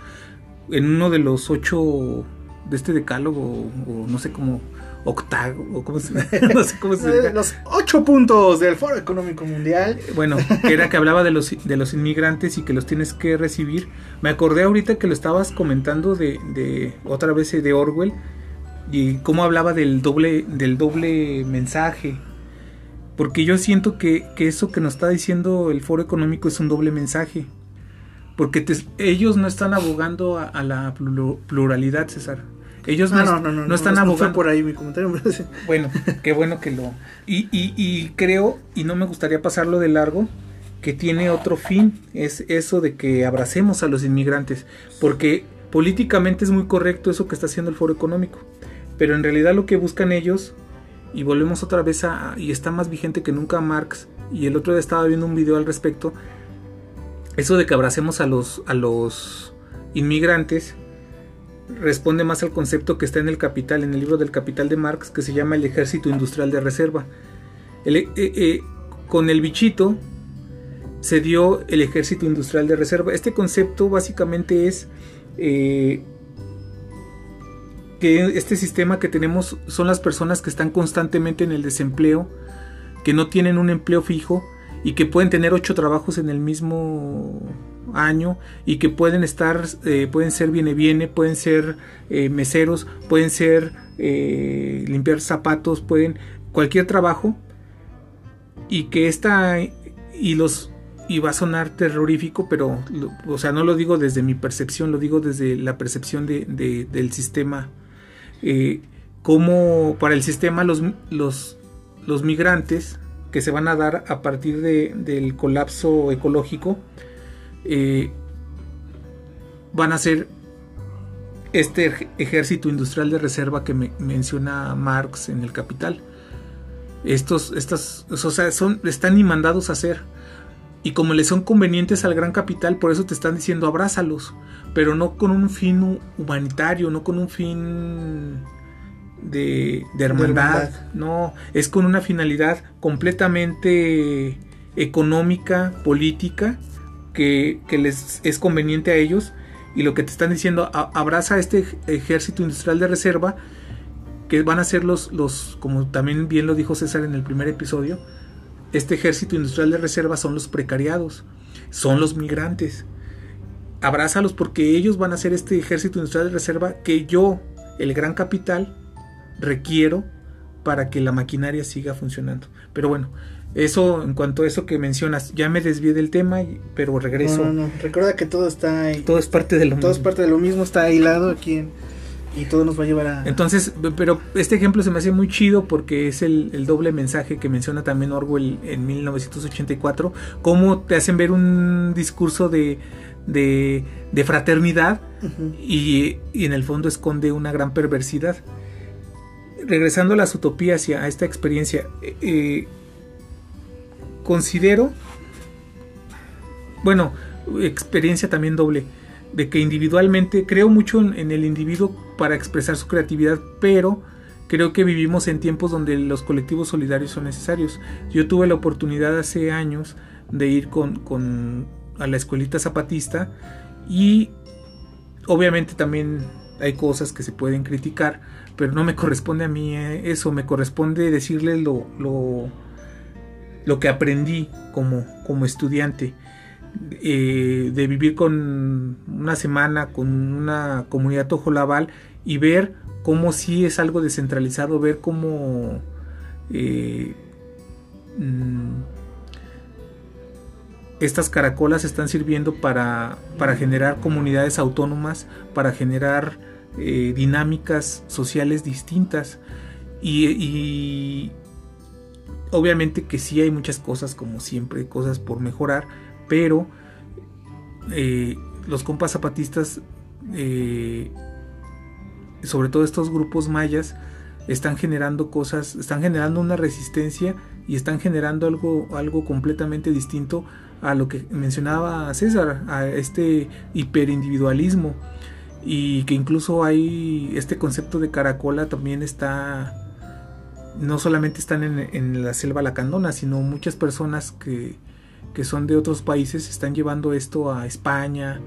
en uno de los ocho de este decálogo o no sé cómo octavo cómo se, no sé cómo se diga. Los ocho puntos del Foro Económico Mundial. Bueno, que era que hablaba de los, de los inmigrantes y que los tienes que recibir. Me acordé ahorita que lo estabas comentando de, de otra vez eh, de Orwell y cómo hablaba del doble, del doble mensaje. Porque yo siento que, que eso que nos está diciendo el foro económico es un doble mensaje. Porque te- ellos no están abogando a, a la pluralidad, César. Ellos Ah, no, no, no, no, no están no, fue abogando. por ahí mi comentario. Bueno, qué bueno que lo... Y, y, y creo, y no me gustaría pasarlo de largo, que tiene otro fin, es eso de que abracemos a los inmigrantes, porque políticamente es muy correcto eso que está haciendo el Foro Económico, pero en realidad lo que buscan ellos, y volvemos otra vez a... y está más vigente que nunca Marx, y el otro día estaba viendo un video al respecto, eso de que abracemos a los, a los inmigrantes, responde más al concepto que está en el Capital, en el libro del Capital de Marx, que se llama el Ejército Industrial de Reserva. El- eh, eh, con el bichito se dio el Ejército Industrial de Reserva. Este concepto básicamente es eh, que este sistema que tenemos son las personas que están constantemente en el desempleo, que no tienen un empleo fijo y que pueden tener ocho trabajos en el mismo año y que pueden estar, eh, pueden ser viene viene, pueden ser eh, meseros, pueden ser eh, limpiar zapatos, pueden cualquier trabajo y que esta y los y va a sonar terrorífico, pero o sea no lo digo desde mi percepción, lo digo desde la percepción de, de- del sistema. Como para el sistema los, los, los migrantes que se van a dar a partir de- del colapso ecológico eh, van a ser este ej- ejército industrial de reserva que me- menciona Marx en el Capital. Estos, estas, o sea, son, están ni mandados a hacer. Y como les son convenientes al gran capital, por eso te están diciendo abrázalos. Pero no con un fin hu- humanitario, no con un fin de, de hermandad. hermandad. No, es con una finalidad completamente económica, política, que, les es conveniente a ellos. Y lo que te están diciendo, a- abraza este ej- ejército industrial de reserva, que van a ser los, los, como también bien lo dijo César en el primer episodio, este ejército industrial de reserva son los precariados, son los migrantes. Abrázalos porque ellos van a ser este ejército industrial de reserva que yo, el gran capital, requiero para que la maquinaria siga funcionando. Pero bueno, eso en cuanto a eso que mencionas, ya me desvié del tema, pero regreso. No, no, no. Recuerda que todo está ahí. Todo es parte de lo todo es mismo. parte de lo mismo, está hilado aquí en- y todo nos va a llevar a... Entonces, pero este ejemplo se me hace muy chido porque es el, el doble mensaje que menciona también Orwell en 1984, cómo te hacen ver un discurso de, de, de fraternidad y, y en el fondo esconde una gran perversidad. Regresando a las utopías y a esta experiencia, eh, eh, considero, bueno, experiencia también doble, de que individualmente creo mucho en, el individuo para expresar su creatividad, pero creo que vivimos en tiempos donde los colectivos solidarios son necesarios. Yo tuve la oportunidad hace años de ir con, con a la escuelita zapatista y obviamente también hay cosas que se pueden criticar, pero no me corresponde a mí eh, eso, me corresponde decirles lo, lo, lo que aprendí como, como estudiante. eh, de vivir con una semana con una comunidad tojolabal y ver cómo sí es algo descentralizado, ver cómo eh, mm, estas caracolas están sirviendo para, para generar comunidades autónomas, para generar eh, dinámicas sociales distintas. Y, y obviamente que sí hay muchas cosas, como siempre, cosas por mejorar, pero eh, los compas zapatistas, eh, sobre todo estos grupos mayas, están generando cosas, están generando una resistencia y están generando algo, algo completamente distinto a lo que mencionaba César, a este hiperindividualismo. Y que incluso hay este concepto de caracola también está no solamente están en, la selva lacandona sino muchas personas que, que, son de otros países están llevando esto a España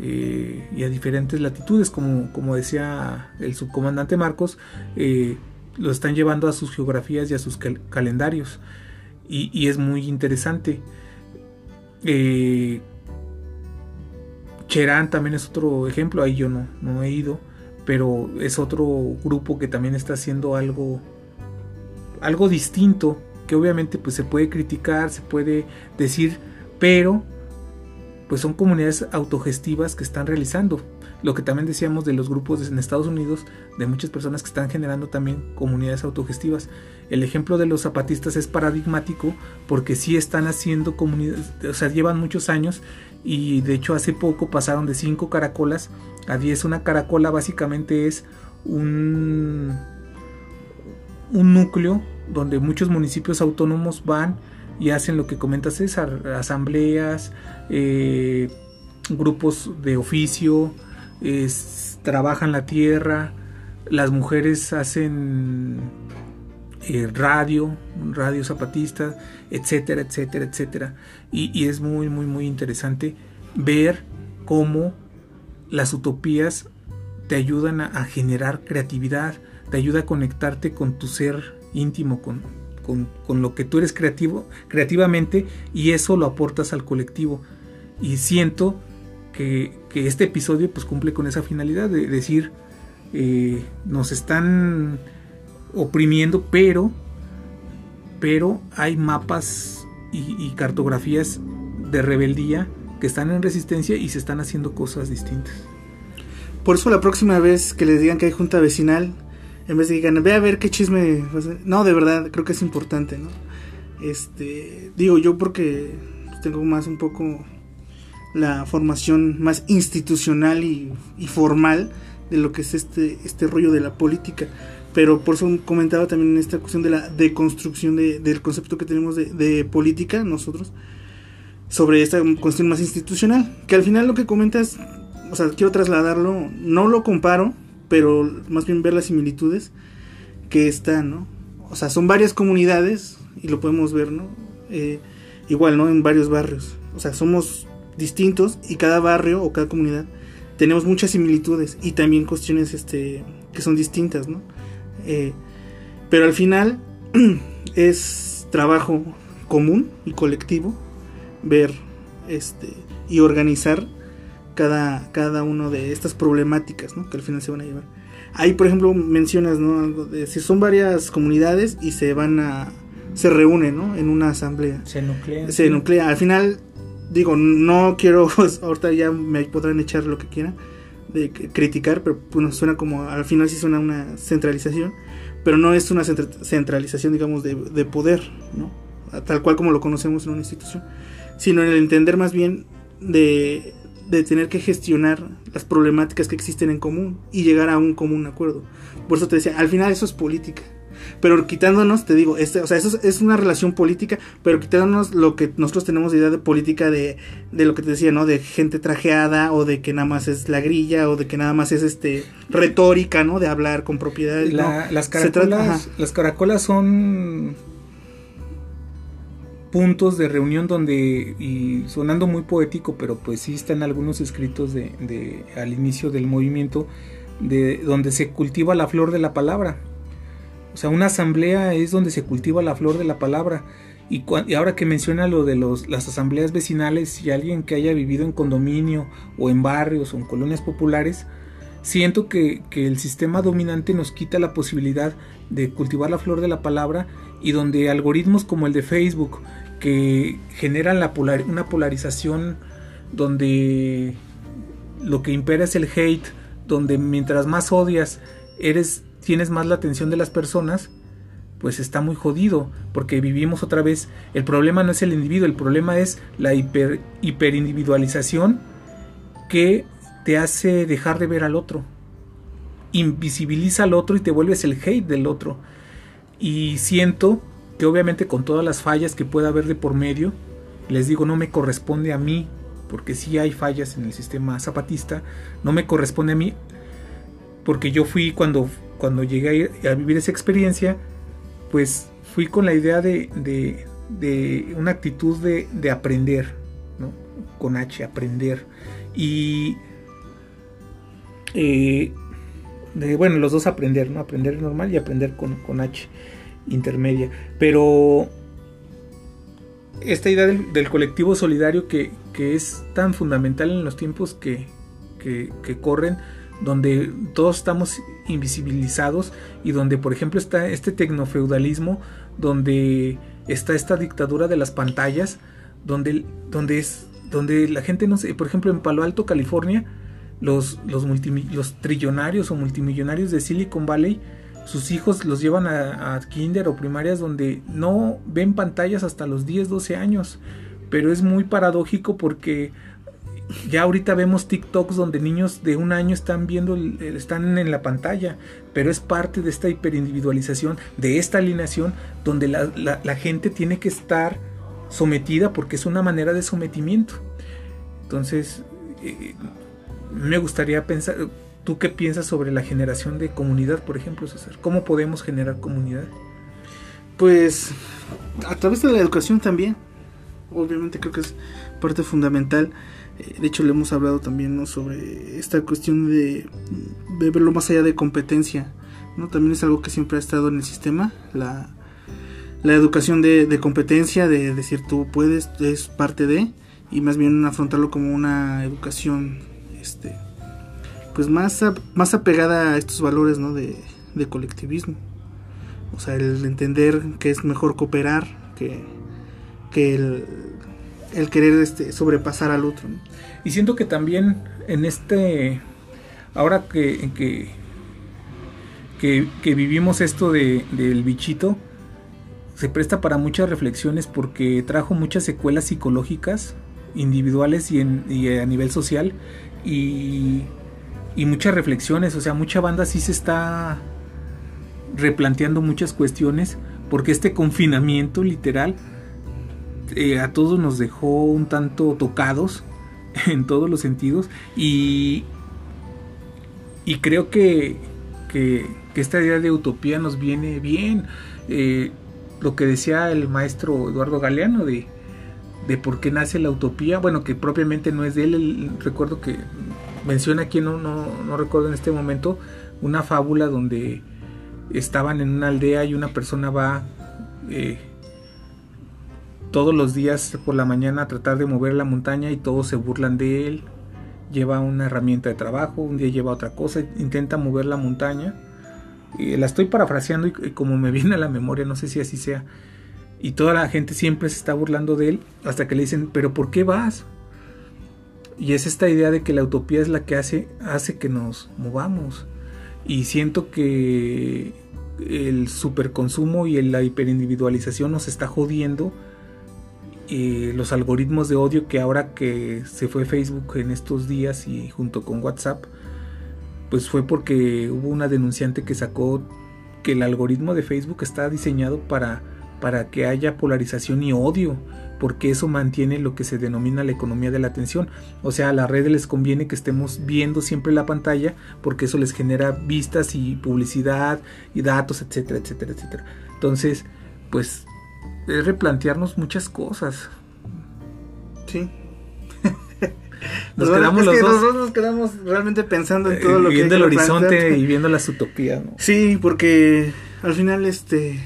eh, y a diferentes latitudes como, como decía el subcomandante Marcos eh, lo están llevando a sus geografías y a sus cal calendarios. Y, y, es muy interesante. Eh, Cherán también es otro ejemplo, ahí yo no, no he ido, pero es otro grupo que también está haciendo algo, algo distinto, que obviamente pues se puede criticar, se puede decir, pero pues son comunidades autogestivas que están realizando. Lo que también decíamos de los grupos en Estados Unidos, de muchas personas que están generando también comunidades autogestivas. El ejemplo de los zapatistas es paradigmático porque sí están haciendo comunidades, o sea, llevan muchos años y de hecho hace poco pasaron de 5 caracolas a 10. Una caracola básicamente es un, un núcleo donde muchos municipios autónomos van y hacen lo que comenta César, asambleas, eh, grupos de oficio, trabajan la tierra, las mujeres hacen eh, radio, radio zapatista, etcétera, etcétera, etcétera. Y, es muy, muy, muy interesante ver cómo las utopías te ayudan a, generar creatividad, te ayuda a conectarte con tu ser íntimo, con, con, con lo que tú eres creativo, creativamente, y eso lo aportas al colectivo. Y siento que, que este episodio pues cumple con esa finalidad de decir, eh, nos están oprimiendo, pero, pero hay mapas y, y, cartografías de rebeldía que están en resistencia y se están haciendo cosas distintas. Por eso la próxima vez que les digan que hay junta vecinal, en vez de digan, ve a ver qué chisme. No, de verdad, creo que es importante, ¿no? Este, digo yo porque tengo más un poco la formación más institucional y, y formal de lo que es este, este rollo de la política. Pero por eso comentaba también esta cuestión de la deconstrucción de, del concepto que tenemos de, de, política nosotros sobre esta cuestión más institucional. Que al final lo que comentas, o sea, quiero trasladarlo, no lo comparo, pero más bien ver las similitudes que están, ¿no? O sea, son varias comunidades y lo podemos ver, ¿no? Eh, igual, ¿no? En varios barrios. O sea, somos distintos y cada barrio o cada comunidad tenemos muchas similitudes y también cuestiones este, que son distintas, ¿no? Eh, pero al final es trabajo común y colectivo ver este y organizar cada, cada uno de estas problemáticas ¿no? que al final se van a llevar. Ahí, por ejemplo, mencionas, ¿no? Algo de si son varias comunidades y se van a. se reúnen, ¿no? En una asamblea. Se nuclea. Se nuclea. Al final, digo, no quiero. ahorita ya me podrán echar lo que quieran de criticar, pero bueno, suena como. Al final sí suena una centralización. Pero no es una centra- centralización, digamos, de, de poder, ¿no? Tal cual como lo conocemos en una institución. Sino en el entender más bien de, de tener que gestionar las problemáticas que existen en común y llegar a un común acuerdo. Por eso te decía, al final eso es política. Pero quitándonos, te digo, este, o sea, eso es, es una relación política, pero quitándonos lo que nosotros tenemos de idea de política de, de lo que te decía, ¿no? De gente trajeada, o de que nada más es la grilla, o de que nada más es este retórica, ¿no? De hablar con propiedad. La- no. las, caracolas, las caracolas son puntos de reunión donde, y sonando muy poético, pero pues sí están algunos escritos de, de- al inicio del movimiento, de donde se cultiva la flor de la palabra. O sea, una asamblea es donde se cultiva la flor de la palabra. Y, y ahora que menciona lo de los, las asambleas vecinales, si alguien que haya vivido en condominio o en barrios o en colonias populares, siento que, que el sistema dominante nos quita la posibilidad de cultivar la flor de la palabra y donde algoritmos como el de Facebook que generan la polar- una polarización donde lo que impera es el hate, donde mientras más odias eres tienes más la atención de las personas, pues está muy jodido, porque vivimos otra vez, el problema no es el individuo, el problema es la hiper, hiperindividualización que te hace dejar de ver al otro. Invisibiliza al otro y te vuelves el hate del otro. Y siento que obviamente con todas las fallas que pueda haber de por medio, les digo, no me corresponde a mí, porque sí hay fallas en el sistema zapatista, no me corresponde a mí, porque yo fui cuando, cuando llegué a, ir- a vivir esa experiencia, pues fui con la idea de, de, de una actitud de, de aprender, ¿no? Con H, aprender. Y eh, de, bueno, los dos aprender, ¿no? Aprender normal y aprender con, con H intermedia. Pero esta idea del, colectivo solidario que, que es tan fundamental en los tiempos que, que, corren, donde todos estamos invisibilizados y donde por ejemplo está este tecnofeudalismo, donde está esta dictadura de las pantallas, donde, donde es donde la gente no sé, por ejemplo en Palo Alto, California, los, los, los trillonarios o multimillonarios de Silicon Valley, sus hijos los llevan a, kinder o primarias donde no ven pantallas hasta los 10, 12 años. Pero es muy paradójico porque ya ahorita vemos TikToks donde niños de un año están viendo, están en la pantalla, pero es parte de esta hiperindividualización, de esta alineación, donde la, la- la gente tiene que estar sometida porque es una manera de sometimiento. Entonces, eh, me gustaría pensar, ¿tú qué piensas sobre la generación de comunidad, por ejemplo, César? ¿Cómo podemos generar comunidad? Pues a través de la educación también. Obviamente creo que es parte fundamental. Eh, De hecho, le hemos hablado también ¿no? sobre esta cuestión de, verlo más allá de competencia. ¿no? También es algo que siempre ha estado en el sistema. La, la educación de, de competencia, de decir tú puedes, es parte de. Y más bien afrontarlo como una educación este, pues más, a- más apegada a estos valores ¿no? de, de colectivismo. O sea, el entender que es mejor cooperar que, que el, el querer este, sobrepasar al otro. Y siento que también en este, ahora que, que, que, que vivimos esto de, del bichito, se presta para muchas reflexiones porque trajo muchas secuelas psicológicas, individuales y, en, y a nivel social, y, y muchas reflexiones, o sea, mucha banda sí se está replanteando muchas cuestiones, porque este confinamiento literal eh, a todos nos dejó un tanto tocados en todos los sentidos y, y creo que, que, esta idea de utopía nos viene bien. Eh, lo que decía el maestro Eduardo Galeano de, de por qué nace la utopía, bueno, que propiamente no es de él, él- recuerdo que menciona aquí, no, no, no recuerdo en este momento, una fábula donde estaban en una aldea y una persona va eh, todos los días por la mañana a tratar de mover la montaña y todos se burlan de él. Lleva una herramienta de trabajo, un día lleva otra cosa, intenta mover la montaña. Y la estoy parafraseando y, y como me viene a la memoria, no sé si así sea. Y toda la gente siempre se está burlando de él hasta que le dicen, pero ¿por qué vas? Y es esta idea de que la utopía es la que hace, hace que nos movamos. Y siento que el superconsumo y la hiperindividualización nos está jodiendo. Eh, los algoritmos de odio que ahora que se fue Facebook en estos días y junto con WhatsApp, pues fue porque hubo una denunciante que sacó que el algoritmo de Facebook está diseñado para, para que haya polarización y odio porque eso mantiene lo que se denomina la economía de la atención. O sea, a la red les conviene que estemos viendo siempre la pantalla porque eso les genera vistas y publicidad y datos, etcétera, etcétera, etcétera. Entonces, pues es replantearnos muchas cosas. Sí. Nos quedamos los que dos nosotros nos quedamos realmente pensando en eh, todo lo que viendo el horizonte y viendo las utopías. ¿no? Sí, porque al final este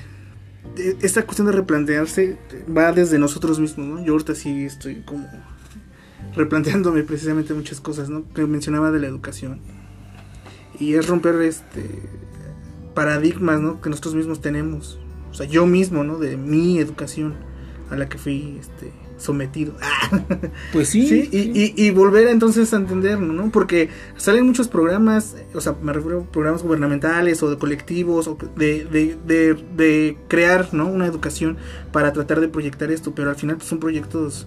esta cuestión de replantearse va desde nosotros mismos, ¿no? Yo ahorita sí estoy como replanteándome precisamente muchas cosas, ¿no? Que mencionaba de la educación. Y es romper este paradigmas, ¿no? Que nosotros mismos tenemos. O sea, yo mismo, ¿no? De mi educación a la que fui este sometido. Pues sí. Sí, y, y, y volver entonces a entenderlo, ¿no? Porque salen muchos programas, o sea, me refiero a programas gubernamentales o de colectivos, o de, de, de, de crear, ¿no? Una educación para tratar de proyectar esto, pero al final pues, son proyectos,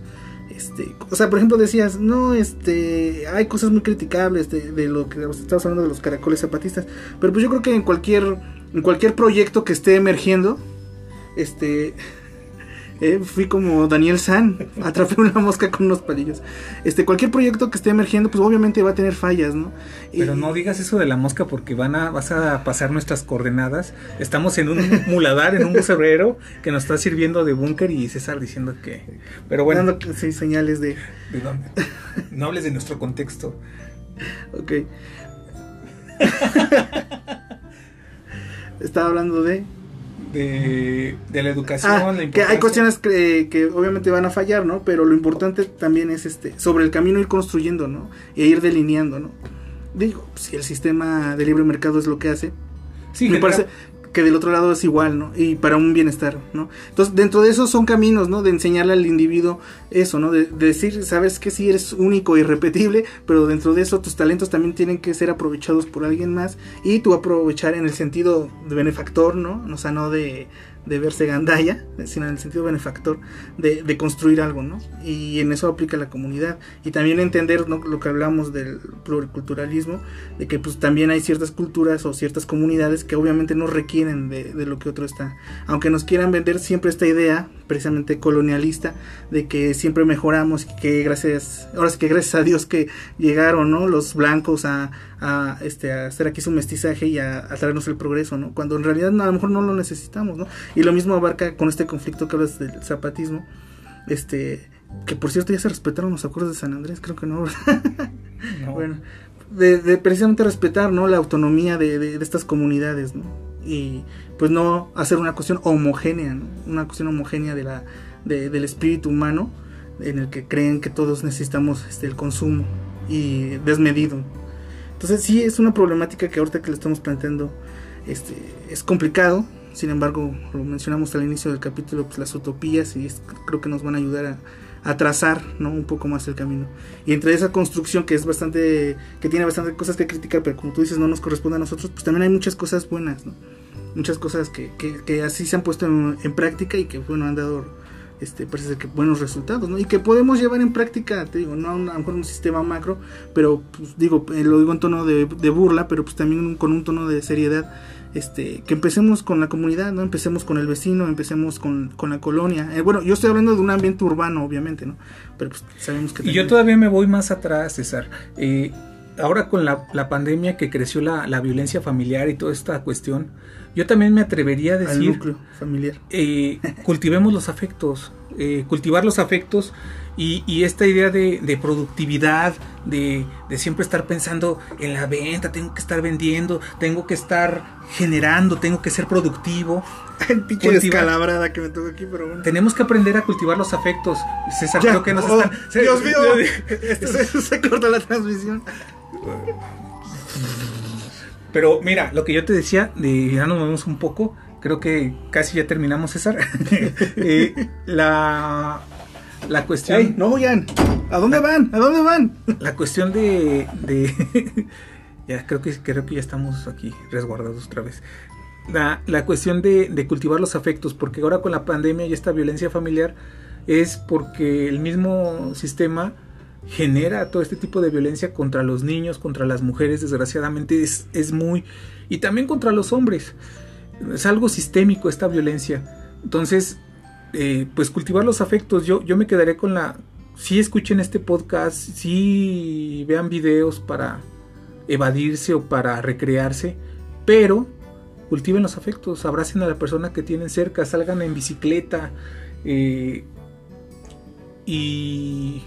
este, o sea, por ejemplo decías, no, este, hay cosas muy criticables de, de lo que estabas hablando de los caracoles zapatistas, pero pues yo creo que en cualquier, en cualquier proyecto que esté emergiendo, este, eh, fui como Daniel San, atrapé una mosca con unos palillos. Este, cualquier proyecto que esté emergiendo, pues obviamente va a tener fallas, ¿no? Pero no digas eso de la mosca porque van a, vas a pasar nuestras coordenadas. Estamos en un muladar, en un bucerero que nos está sirviendo de búnker y César diciendo que... Pero bueno, dando sí, señales de, ¿de dónde? no hables de nuestro contexto. ok. Estaba hablando de De, de la educación, Ah, la que hay cuestiones que, que obviamente van a fallar, ¿no? Pero lo importante también es este sobre el camino ir construyendo, ¿no? E ir delineando, ¿no? Digo, si el sistema de libre mercado es lo que hace, Sí, me genera- parece que del otro lado es igual, ¿no? Y para un bienestar, ¿no? Entonces, dentro de esos son caminos, ¿no? De enseñarle al individuo eso, ¿no? De, de decir, sabes que sí eres único e irrepetible, pero dentro de eso tus talentos también tienen que ser aprovechados por alguien más y tú aprovechar en el sentido de benefactor, ¿no? O sea, no de, de verse gandalla, sino en el sentido benefactor de, construir algo, ¿no? Y en eso aplica la comunidad. Y también entender lo que hablamos del pluriculturalismo, de que pues también hay ciertas culturas o ciertas comunidades que obviamente no requieren de, de lo que otro está. Aunque nos quieran vender siempre esta idea, precisamente colonialista, de que siempre mejoramos que gracias, ahora sí que gracias a Dios que llegaron, ¿no? Los blancos a, a, este, a hacer aquí su mestizaje y a, a traernos el progreso, ¿no? Cuando en realidad no, a lo mejor no lo necesitamos, ¿no? Y lo mismo abarca con este conflicto que hablas del zapatismo, este, que por cierto ya se respetaron los acuerdos de San Andrés, creo que no. Bueno, de, de precisamente respetar, ¿no? La autonomía de, de- de estas comunidades, ¿no? Y pues no hacer una cuestión homogénea, ¿no? Una cuestión homogénea de la, de- del espíritu humano en el que creen que todos necesitamos este, el consumo y desmedido. Entonces sí es una problemática que ahorita que le estamos planteando este, es complicado. Sin embargo, lo mencionamos al inicio del capítulo, pues las utopías y creo que nos van a ayudar a, a trazar ¿no? un poco más el camino. Y entre esa construcción que es bastante, que tiene bastante cosas que criticar, pero como tú dices, no nos corresponde a nosotros, pues también hay muchas cosas buenas, ¿no? Muchas cosas que, que, que así se han puesto en, en práctica y que, bueno, han dado, este, parece ser que buenos resultados, ¿no? Y que podemos llevar en práctica, te digo, no a, lo mejor un sistema macro, pero, pues, digo, eh, lo digo en tono de, de burla, pero pues también con un tono de seriedad, este, que empecemos con la comunidad, ¿no? Empecemos con el vecino, empecemos con, con la colonia. Eh, bueno, yo estoy hablando de un ambiente urbano, obviamente, ¿no? Pero pues sabemos que... Y yo todavía me voy más atrás, César. Eh, ahora con la, la pandemia que creció la, la violencia familiar y toda esta cuestión, yo también me atrevería a al decir, núcleo familiar. eh, cultivemos los afectos. Eh, cultivar los afectos Y, y esta idea de, de productividad, de, de siempre estar pensando en la venta, tengo que estar vendiendo, tengo que estar generando, tengo que ser productivo. El pinche descalabrada que me tocó aquí, pero bueno. Tenemos que aprender a cultivar los afectos. César, Ya. creo que nos Oh, están. se- Dios mío, se, se corta la transmisión. Pero mira, lo que yo te decía, de, ya nos movemos un poco, creo que casi ya terminamos, César. Eh, la, la cuestión... Ey, no huyan. ¿A dónde van? ¿A dónde van? La cuestión de... de- ya creo que, creo que ya estamos aquí resguardados otra vez. La, la cuestión de, de cultivar los afectos, porque ahora con la pandemia y esta violencia familiar es porque el mismo sistema genera todo este tipo de violencia contra los niños, contra las mujeres, desgraciadamente es, es muy... y también contra los hombres. Es algo sistémico esta violencia. Entonces, eh, pues cultivar los afectos, yo, yo me quedaré con la... Si escuchen este podcast, si vean videos para evadirse o para recrearse, pero cultiven los afectos, abracen a la persona que tienen cerca, salgan en bicicleta eh, y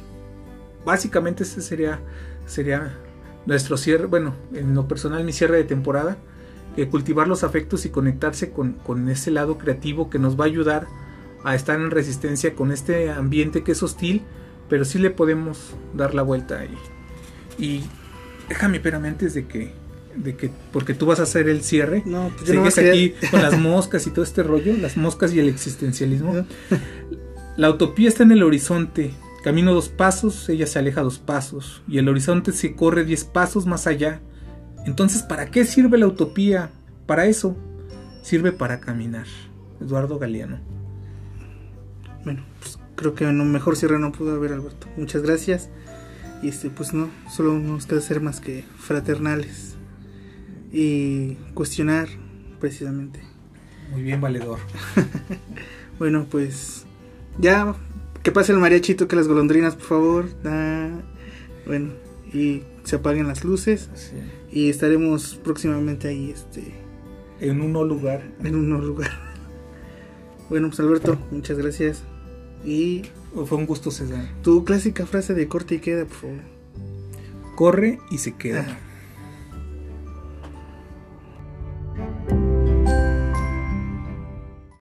básicamente ese sería sería nuestro cierre, bueno, en lo personal mi cierre de temporada, cultivar los afectos y conectarse con, con ese lado creativo que nos va a ayudar a estar en resistencia con este ambiente que es hostil, pero sí le podemos dar la vuelta y, y déjame espérame antes de que de que porque tú vas a hacer el cierre No, pues sigues aquí con las moscas y todo este rollo las moscas y el existencialismo. La utopía está en el horizonte. Camino dos pasos, ella se aleja dos pasos. Y el horizonte se corre diez pasos más allá. Entonces, ¿para qué sirve la utopía? Para eso. Sirve para caminar. Eduardo Galeano. Bueno, pues creo que no mejor cierre no pudo haber, Alberto. Muchas gracias. Y este, pues no, solo no nos queda ser más que fraternales. Y cuestionar, precisamente. Muy bien, valedor. Bueno, pues ya que pase el mariachito, que las golondrinas, por favor. Ah, bueno, y se apaguen las luces. Y estaremos próximamente ahí, este, En un no lugar. en un nuevo lugar. Bueno, pues Alberto, muchas gracias. Y Fue un gusto, César. tu clásica frase de corte y queda, por favor. Corre y se queda. Ah,